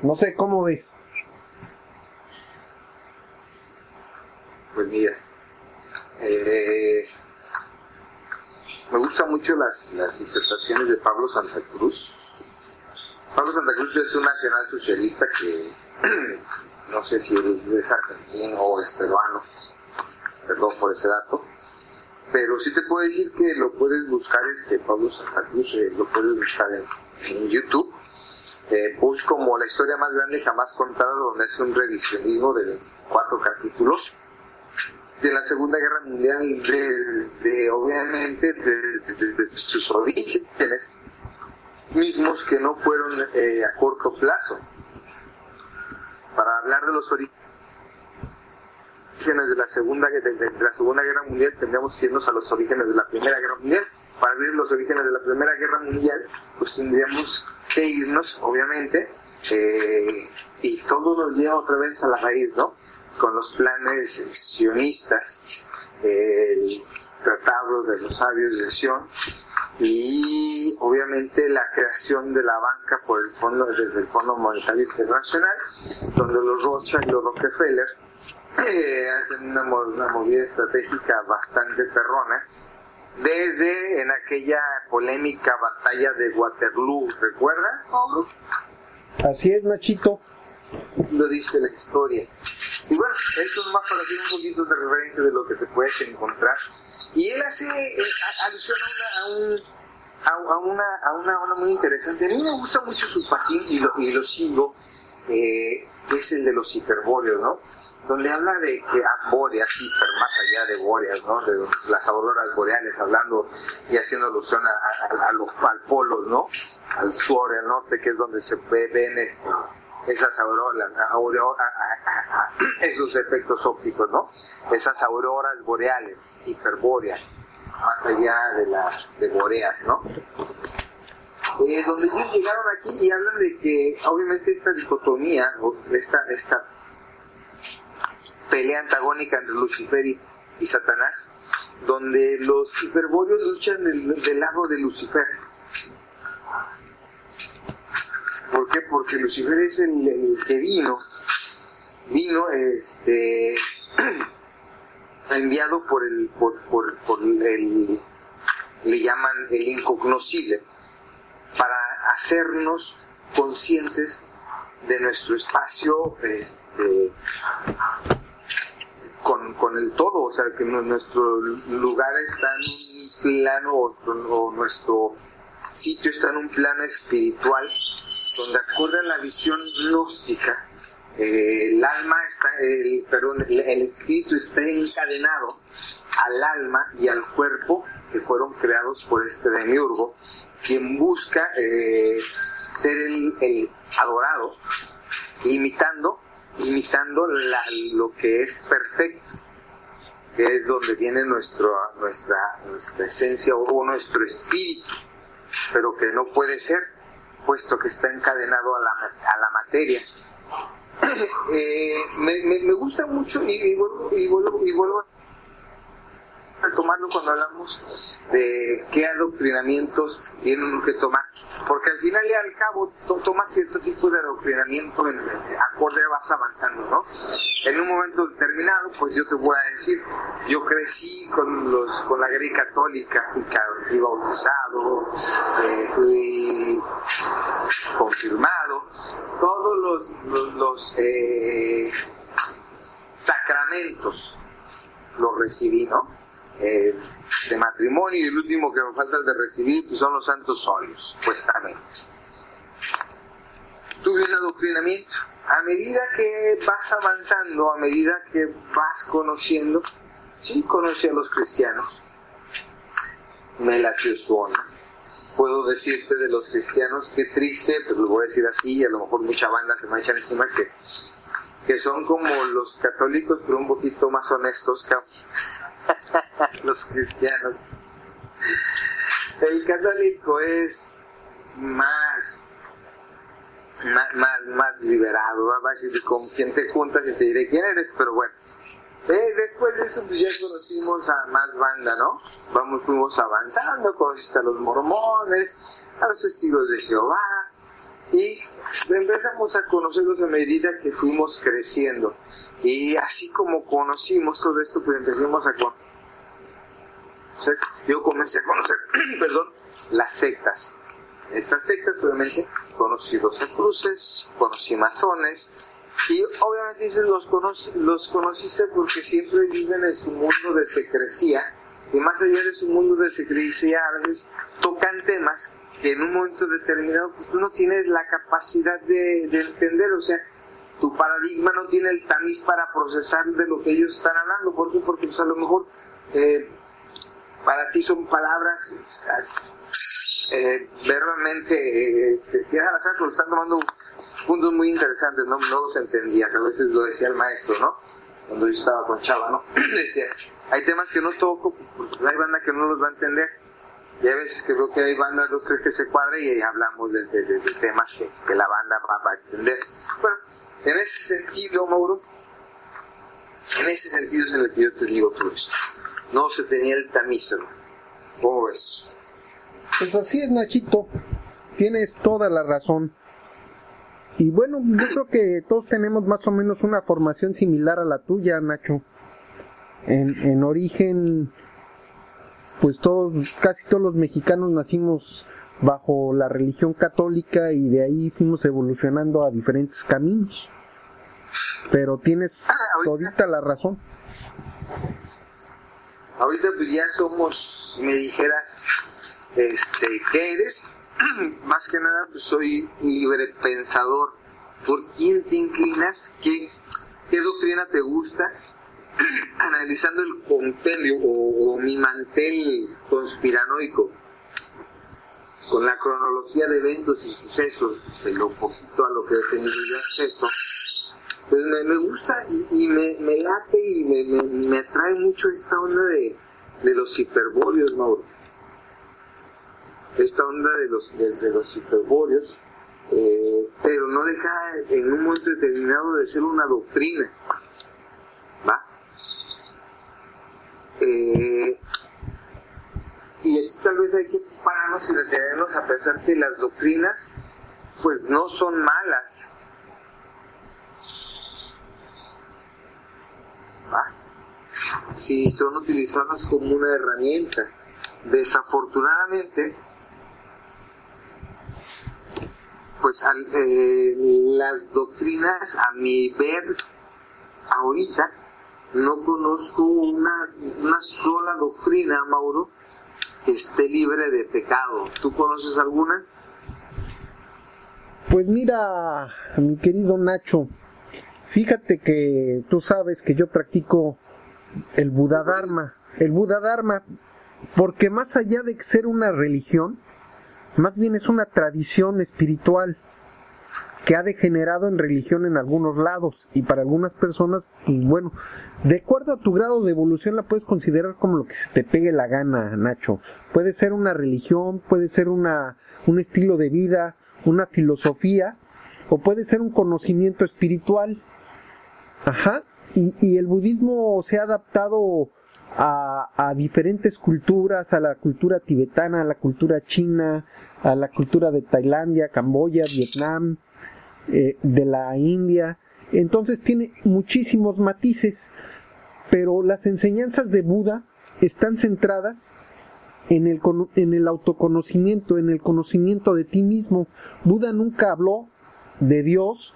No sé, ¿cómo ves? Pues mira, eh, me gustan mucho las, las disertaciones de Pablo Santa Cruz. Pablo Santa Cruz es un nacional socialista que no sé si es argentino o es peruano, perdón por ese dato, pero sí te puedo decir que lo puedes buscar, este Pablo Santa Cruz, eh, lo puedes buscar en YouTube eh, como la historia más grande jamás contada, donde es un revisionismo de cuatro capítulos de la Segunda Guerra Mundial, de, obviamente de, sus orígenes mismos que no fueron eh, a corto plazo. Para hablar de los orígenes de la segunda de, la segunda guerra mundial tendríamos que irnos a los orígenes de la primera guerra mundial para ver los orígenes de la primera guerra mundial pues tendríamos que irnos obviamente eh, y todo nos lleva otra vez a la raíz no con los planes sionistas el tratado de los sabios de Sion y obviamente la creación de la banca por el fondo desde el Fondo Monetario Internacional donde los Rothschild y los Rockefeller eh, hacen una, una movida estratégica bastante perrona desde en aquella polémica batalla de Waterloo, ¿recuerdas, Pablo? Así es, Nachito. Lo dice la historia. Y bueno, esto es más para hacer un poquito de referencia de lo que se puede encontrar. Y él hace alusión a, un, a, una, a una onda muy interesante. A mí me gusta mucho su patín y lo, y lo sigo, eh, es el de los hiperbóreos, ¿no? Donde habla de que a boreas, hiper, más allá de boreas, ¿no? De las auroras boreales, hablando y haciendo alusión a, los al polos, ¿no? Al sur, al norte, que es donde se ven esas auroras, esos efectos ópticos, ¿no? Esas auroras boreales, hiperbóreas, más allá de las de boreas, ¿no? Eh, donde ellos llegaron aquí y hablan de que obviamente esta dicotomía, esta, esta pelea antagónica entre Lucifer y, Satanás, donde los hiperbóreos luchan del, lado de Lucifer. ¿Por qué? Porque Lucifer es el, que vino, vino este, enviado por el, por, por, por el, le llaman el incognoscible, para hacernos conscientes de nuestro espacio este, con, con el todo, o sea, que nuestro lugar está en un plano o, nuestro sitio está en un plano espiritual, donde acorde a la visión gnóstica, eh, el alma está, el, perdón, el, espíritu está encadenado al alma y al cuerpo que fueron creados por este demiurgo, quien busca eh, ser el, el adorado, imitando imitando lo que es perfecto, que es donde viene nuestro, nuestra, nuestra esencia o nuestro espíritu, pero que no puede ser, puesto que está encadenado a la, a la materia. Eh, me, me, gusta mucho y, vuelvo, y, vuelvo, y vuelvo tomarlo cuando hablamos de qué adoctrinamientos tienen que tomar, porque al final y al cabo tomas cierto tipo de adoctrinamiento en, acorde vas avanzando, ¿no? En un momento determinado, pues yo te voy a decir, yo crecí con los con la grey católica, fui, bautizado, eh, fui confirmado, todos los, los, eh, sacramentos los recibí, ¿no? Eh, de matrimonio y el último que me falta de recibir pues son los santos óleos, supuestamente. Tuve un adoctrinamiento. A medida que vas avanzando, a medida que vas conociendo, sí conocí a los cristianos. Me latió su onda. Puedo decirte de los cristianos, qué triste, pero lo voy a decir así, y a lo mejor mucha banda se me echa encima que, que son como los católicos, pero un poquito más honestos que los cristianos. El católico es más, más, más, liberado, va a decir con quien te juntas y te diré quién eres, pero bueno. Eh, después de eso pues ya conocimos a más banda, ¿no? Vamos, fuimos avanzando, conociste a los mormones, a los testigos de Jehová, y empezamos a conocerlos a medida que fuimos creciendo. Y así como conocimos todo esto, pues empezamos a conocer yo comencé a conocer, perdón, las sectas. Estas sectas, obviamente, conocí los cruces, conocí masones, y obviamente dices, los, los conociste porque siempre viven en su mundo de secrecía, y más allá de su mundo de secrecía, a veces tocan temas que en un momento determinado pues, tú no tienes la capacidad de, entender, o sea, tu paradigma no tiene el tamiz para procesar de lo que ellos están hablando. ¿Por qué? Porque pues, a lo mejor eh, para ti son palabras eh, verbalmente, este, al azar, pero están tomando puntos muy interesantes, no, no los entendías, a veces lo decía el maestro, ¿no? cuando yo estaba con Chava, ¿no? Decía, hay temas que no toco, hay banda que no los va a entender. Y hay veces que veo que hay bandas, dos, tres que se cuadran y hablamos de, temas que, la banda va, a entender. Bueno, en ese sentido, Mauro, en ese sentido es en el que yo te digo todo esto. No se tenía el tamiz, ¿Cómo ves? Pues así es, Nachito. Tienes toda la razón. Y bueno, yo creo que todos tenemos más o menos una formación similar a la tuya, Nacho. En, en origen, pues todos, casi todos los mexicanos nacimos bajo la religión católica y de ahí fuimos evolucionando a diferentes caminos. Pero tienes ah, todita la razón. Ahorita pues ya somos, me dijeras, este, ¿qué eres? Más que nada pues soy libre pensador. ¿Por quién te inclinas? ¿Qué, qué doctrina te gusta? Analizando el compendio o, mi mantel conspiranoico con la cronología de eventos y sucesos, de lo poquito a lo que he tenido yo acceso, pues me, gusta y, me, late y me, atrae mucho esta onda de, los hiperbóreos, Mauro. Esta onda de los, de, los hiperbóreos, eh, pero no deja en un momento determinado de ser una doctrina. ¿Va? Eh, y aquí tal vez hay que pararnos y detenernos a pensar que las doctrinas pues no son malas, si son utilizadas como una herramienta. Desafortunadamente, pues eh, las doctrinas, a mi ver, ahorita, no conozco una, una sola doctrina, Mauro, que esté libre de pecado. ¿Tú conoces alguna? Pues mira, mi querido Nacho, fíjate que tú sabes que yo practico el Buda Dharma. El Buda Dharma, porque más allá de ser una religión, más bien es una tradición espiritual que ha degenerado en religión en algunos lados y para algunas personas, pues bueno, de acuerdo a tu grado de evolución la puedes considerar como lo que se te pegue la gana, Nacho. Puede ser una religión, puede ser una, un estilo de vida, una filosofía, o puede ser un conocimiento espiritual. Ajá, y, el budismo se ha adaptado a, diferentes culturas, a la cultura tibetana, a la cultura china, a la cultura de Tailandia, Camboya, Vietnam, eh, de la India. Entonces tiene muchísimos matices, pero las enseñanzas de Buda están centradas en el, en el autoconocimiento, en el conocimiento de ti mismo. Buda nunca habló de Dios,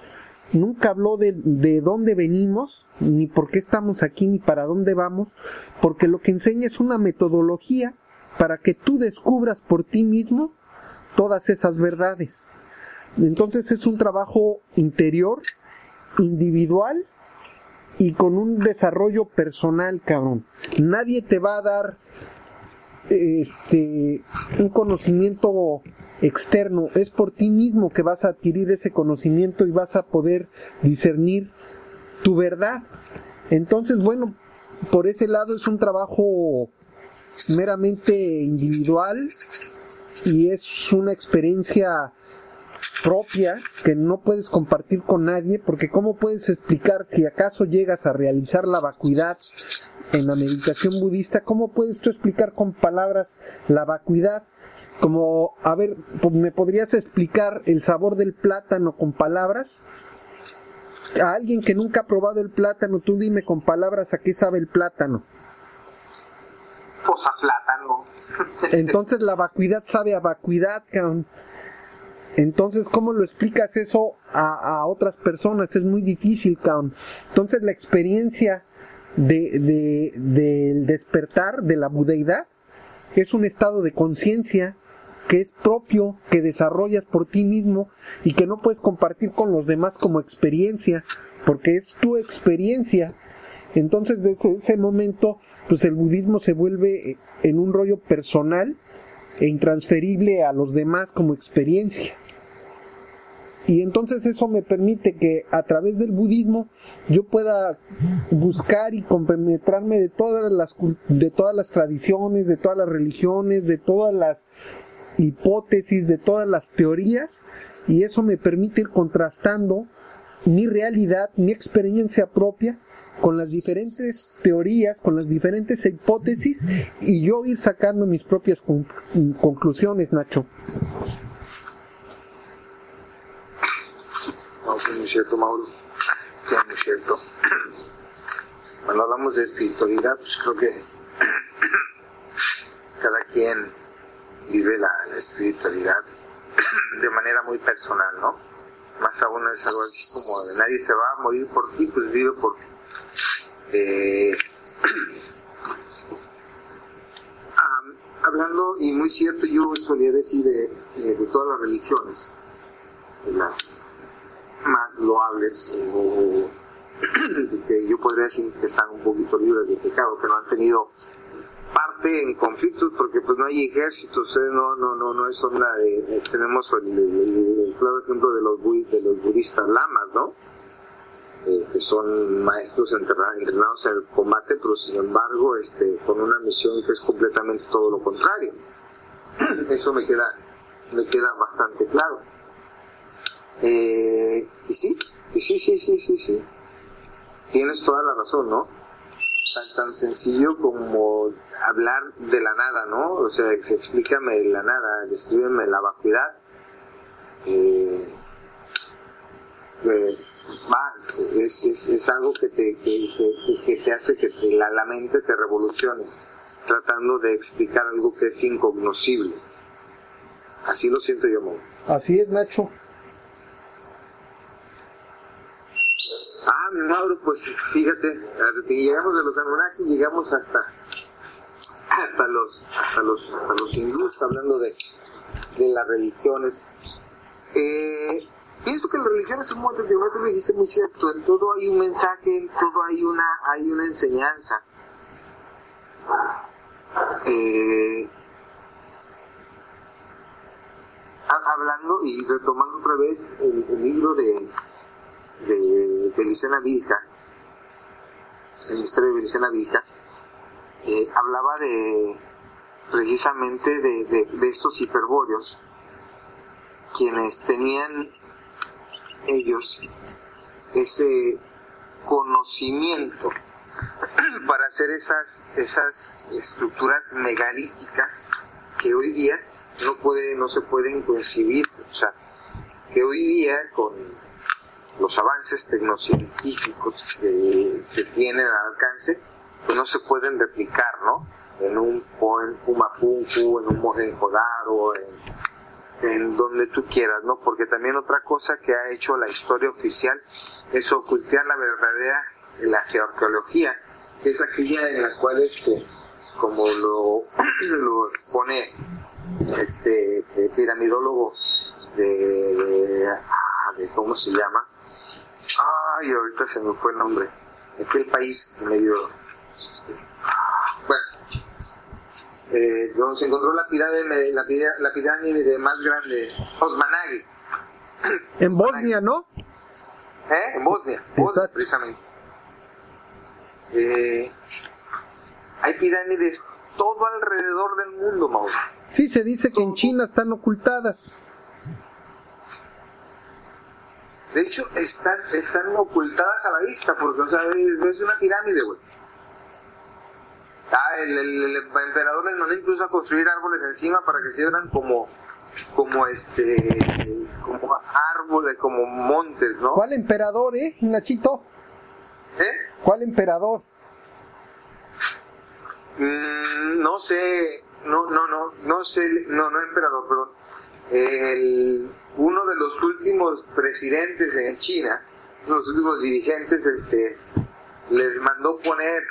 nunca habló de, de dónde venimos, ni por qué estamos aquí, ni para dónde vamos, porque lo que enseña es una metodología para que tú descubras por ti mismo todas esas verdades. Entonces es un trabajo interior, individual y con un desarrollo personal, cabrón. Nadie te va a dar este un conocimiento externo, es por ti mismo que vas a adquirir ese conocimiento y vas a poder discernir tu verdad. Entonces, bueno, por ese lado es un trabajo meramente individual y es una experiencia propia que no puedes compartir con nadie porque cómo puedes explicar si acaso llegas a realizar la vacuidad en la meditación budista, cómo puedes tú explicar con palabras la vacuidad como, a ver, ¿me podrías explicar el sabor del plátano con palabras? A alguien que nunca ha probado el plátano, tú dime con palabras a qué sabe el plátano. Pues a plátano. Entonces la vacuidad sabe a vacuidad, cabrón. Entonces, ¿cómo lo explicas eso a, otras personas? Es muy difícil, cabrón. Entonces, la experiencia de, de, del despertar de la budeidad es un estado de conciencia que es propio, que desarrollas por ti mismo y que no puedes compartir con los demás como experiencia, porque es tu experiencia. Entonces, desde ese momento, pues el budismo se vuelve en un rollo personal e intransferible a los demás como experiencia. y entonces eso me permite que a través del budismo yo pueda buscar y compenetrarme de todas las de todas las tradiciones, de todas las religiones, de todas las hipótesis, de todas las teorías y eso me permite ir contrastando mi realidad, mi experiencia propia con las diferentes teorías, con las diferentes hipótesis y yo ir sacando mis propias conclusiones, Nacho. No, es muy cierto, Mauro. Sí, muy cierto. Cuando hablamos de espiritualidad, pues creo que cada quien vive la, espiritualidad de manera muy personal, ¿no? Más aún es algo así como de nadie se va a morir por ti, pues vive por ti. Eh, hablando, y muy cierto, yo solía decir de, de todas las religiones, las más loables, o que yo podría decir que están un poquito libres de pecado, que no han tenido parte en conflictos porque pues no hay ejércitos, ¿eh? no, no, no, no es onda de, tenemos el, claro ejemplo de los, de los budistas lamas, ¿no? Eh, que son maestros entrenados en el combate, pero sin embargo este, con una misión que es completamente todo lo contrario. Eso me queda, me queda bastante claro. Eh, y sí, y sí, sí, sí, sí, sí. Tienes toda la razón, ¿no? Tan, sencillo como hablar de la nada, ¿no? O sea, explícame la nada, descríbeme la vacuidad. Eh, va, es, algo que te, que, te hace que la, la, mente te revolucione, tratando de explicar algo que es incognoscible. Así lo siento yo, Mo. Así es, Nacho. Ah, mi Mauro, pues fíjate, llegamos de los Anunnaki, llegamos hasta hasta los hasta los hasta los hindús, hablando de, de las religiones. Eh, pienso que las religiones son muy tú lo dijiste muy cierto, en todo hay un mensaje, en todo hay una hay una enseñanza. Eh, hablando y retomando otra vez el libro de de, de Vilca, el misterio de Licena Vilca, eh, hablaba de precisamente de, de, estos hiperbóreos, quienes tenían ellos ese conocimiento para hacer esas, esas estructuras megalíticas que hoy día no, puede, no se pueden concebir, o sea, que hoy día con los avances tecnocientíficos que se tienen al alcance, pues no se pueden replicar, ¿no? En un Pumapunku, en un Mohenjo-Daro, en, en donde tú quieras, ¿no? Porque también otra cosa que ha hecho la historia oficial es ocultar la verdadera la geoarqueología, que es aquella en la cual, este, como lo, lo expone este, piramidólogo de, ah, de, ¿cómo se llama? Ay, ahorita se me fue el nombre. Aquel país medio. Bueno, eh, donde se encontró la pirámide, la, la pirámide más grande, Osmanagi. En Bosnia, ¿no? ¿Eh? En Bosnia, Bosnia precisamente. Eh, hay pirámides todo alrededor del mundo, Mauro. Sí, se dice que en China están ocultadas. De hecho, están, están ocultadas a la vista, porque, o sea, es una pirámide, güey. Ah, el, emperador les mandó incluso a construir árboles encima para que se vieran como, como este, como árboles, como montes, ¿no? ¿Cuál emperador, eh, Nachito? ¿Eh? ¿Cuál emperador? Mm, no sé, no, no, no, no sé, no, no emperador, perdón. El, uno de los últimos presidentes en China, los últimos dirigentes, este, les mandó poner,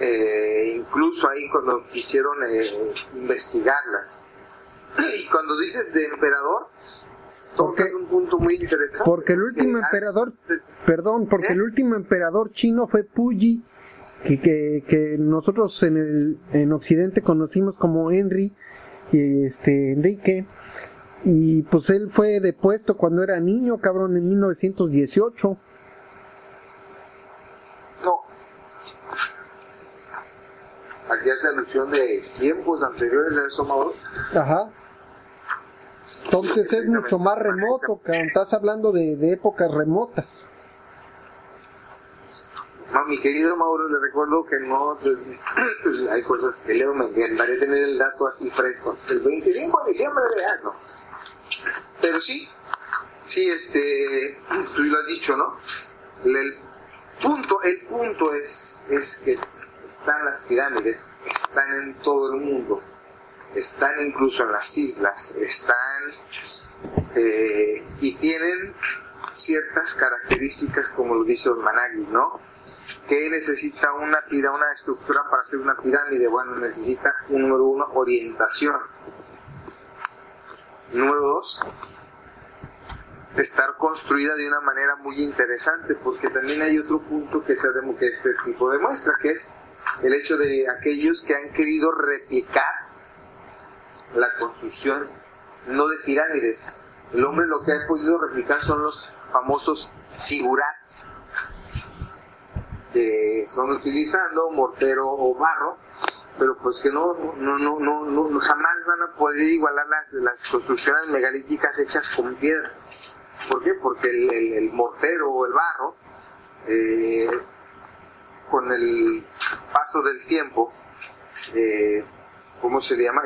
eh, incluso ahí cuando quisieron eh, investigarlas. Y cuando dices de emperador, tocas un punto muy interesante. Porque el último emperador, perdón, porque ¿Eh? el último emperador chino fue Puyi, que, que, que nosotros en, el, en Occidente conocimos como Henry, y este, Enrique, Y pues él fue depuesto cuando era niño, cabrón, en 1918. No. Aquí hace alusión de tiempos anteriores a eso, Mauro. Ajá. Entonces es mucho más remoto, cabrón. Estás hablando de, de épocas remotas. Ma, mi querido Mauro, le recuerdo que no, pues, hay cosas que leo, me encantaría tener el dato así fresco. El 25 de diciembre de año. Pero sí, sí, este, tú lo has dicho, ¿no? El punto, el punto es, es que están las pirámides, están en todo el mundo, están incluso en las islas, están eh, y tienen ciertas características como lo dice Managui, ¿no? que necesita una una estructura para hacer una pirámide? Bueno, necesita, número uno, orientación. Número dos, estar construida de una manera muy interesante, porque también hay otro punto que, se, que este tipo demuestra, que es el hecho de aquellos que han querido replicar la construcción, no de pirámides. El hombre lo que ha podido replicar son los famosos sigurats, que son utilizando mortero o barro, pero pues que no, no, no, no, jamás van a poder igualar las, las construcciones megalíticas hechas con piedra. ¿Por qué? Porque el, el, mortero o el barro, eh, con el paso del tiempo, eh, ¿cómo se llama?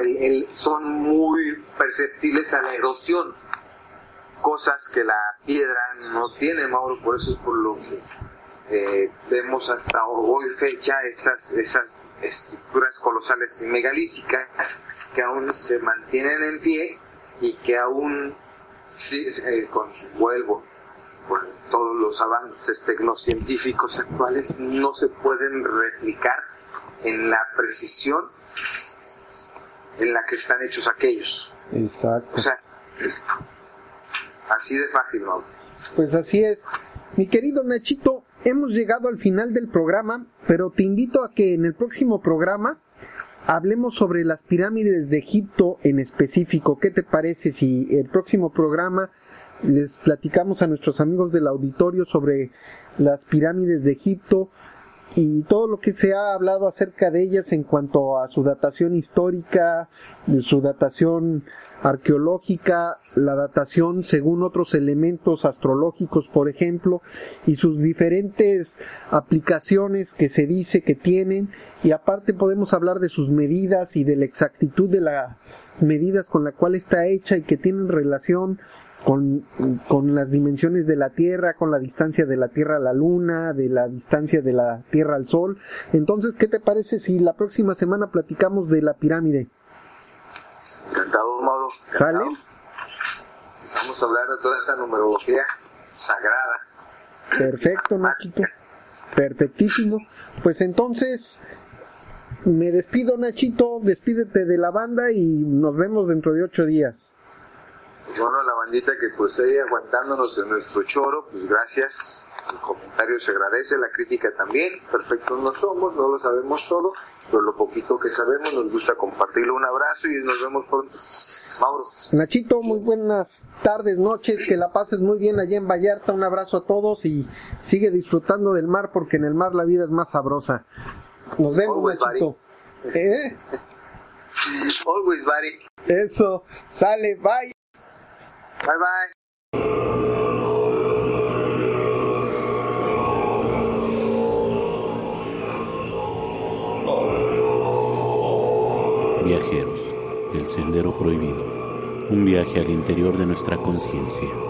Son muy perceptibles a la erosión, cosas que la piedra no tiene, Mauro, por eso es por lo que eh, vemos hasta hoy fecha esas, esas estructuras colosales y megalíticas que aún se mantienen en pie y que aún, sí, eh, con, vuelvo, por todos los avances tecnocientíficos actuales no se pueden replicar en la precisión en la que están hechos aquellos. Exacto. O sea, así de fácil, ¿no? Pues así es. Mi querido Nachito, hemos llegado al final del programa, pero te invito a que en el próximo programa hablemos sobre las pirámides de Egipto en específico. ¿Qué te parece si el próximo programa les platicamos a nuestros amigos del auditorio sobre las pirámides de Egipto y todo lo que se ha hablado acerca de ellas en cuanto a su datación histórica, su datación arqueológica, la datación según otros elementos astrológicos, por ejemplo, y sus diferentes aplicaciones que se dice que tienen, y aparte podemos hablar de sus medidas y de la exactitud de las medidas con la cual está hecha y que tienen relación con, con, las dimensiones de la Tierra, con la distancia de la Tierra a la Luna, de la distancia de la Tierra al Sol. Entonces, ¿qué te parece si la próxima semana platicamos de la pirámide? Encantado, Mauro. ¿Sale? Vamos a hablar de toda esa numerología sagrada. Perfecto, Nachito. Perfectísimo. Pues entonces, me despido, Nachito. Despídete de la banda y nos vemos dentro de ocho días bueno, la bandita que pues sigue aguantándonos en nuestro choro, pues gracias. El comentario se agradece, la crítica también. Perfectos no somos, no lo sabemos todo, pero lo poquito que sabemos nos gusta compartirlo. Un abrazo y nos vemos pronto. Mauro. Nachito, muy buenas tardes, noches, que la pases muy bien allá en Vallarta. Un abrazo a todos y sigue disfrutando del mar porque en el mar la vida es más sabrosa. Nos vemos, Always Nachito. ¿Eh? Always, buddy. Eso, sale, bye. Bye bye. Viajeros, el sendero prohibido. Un viaje al interior de nuestra conciencia.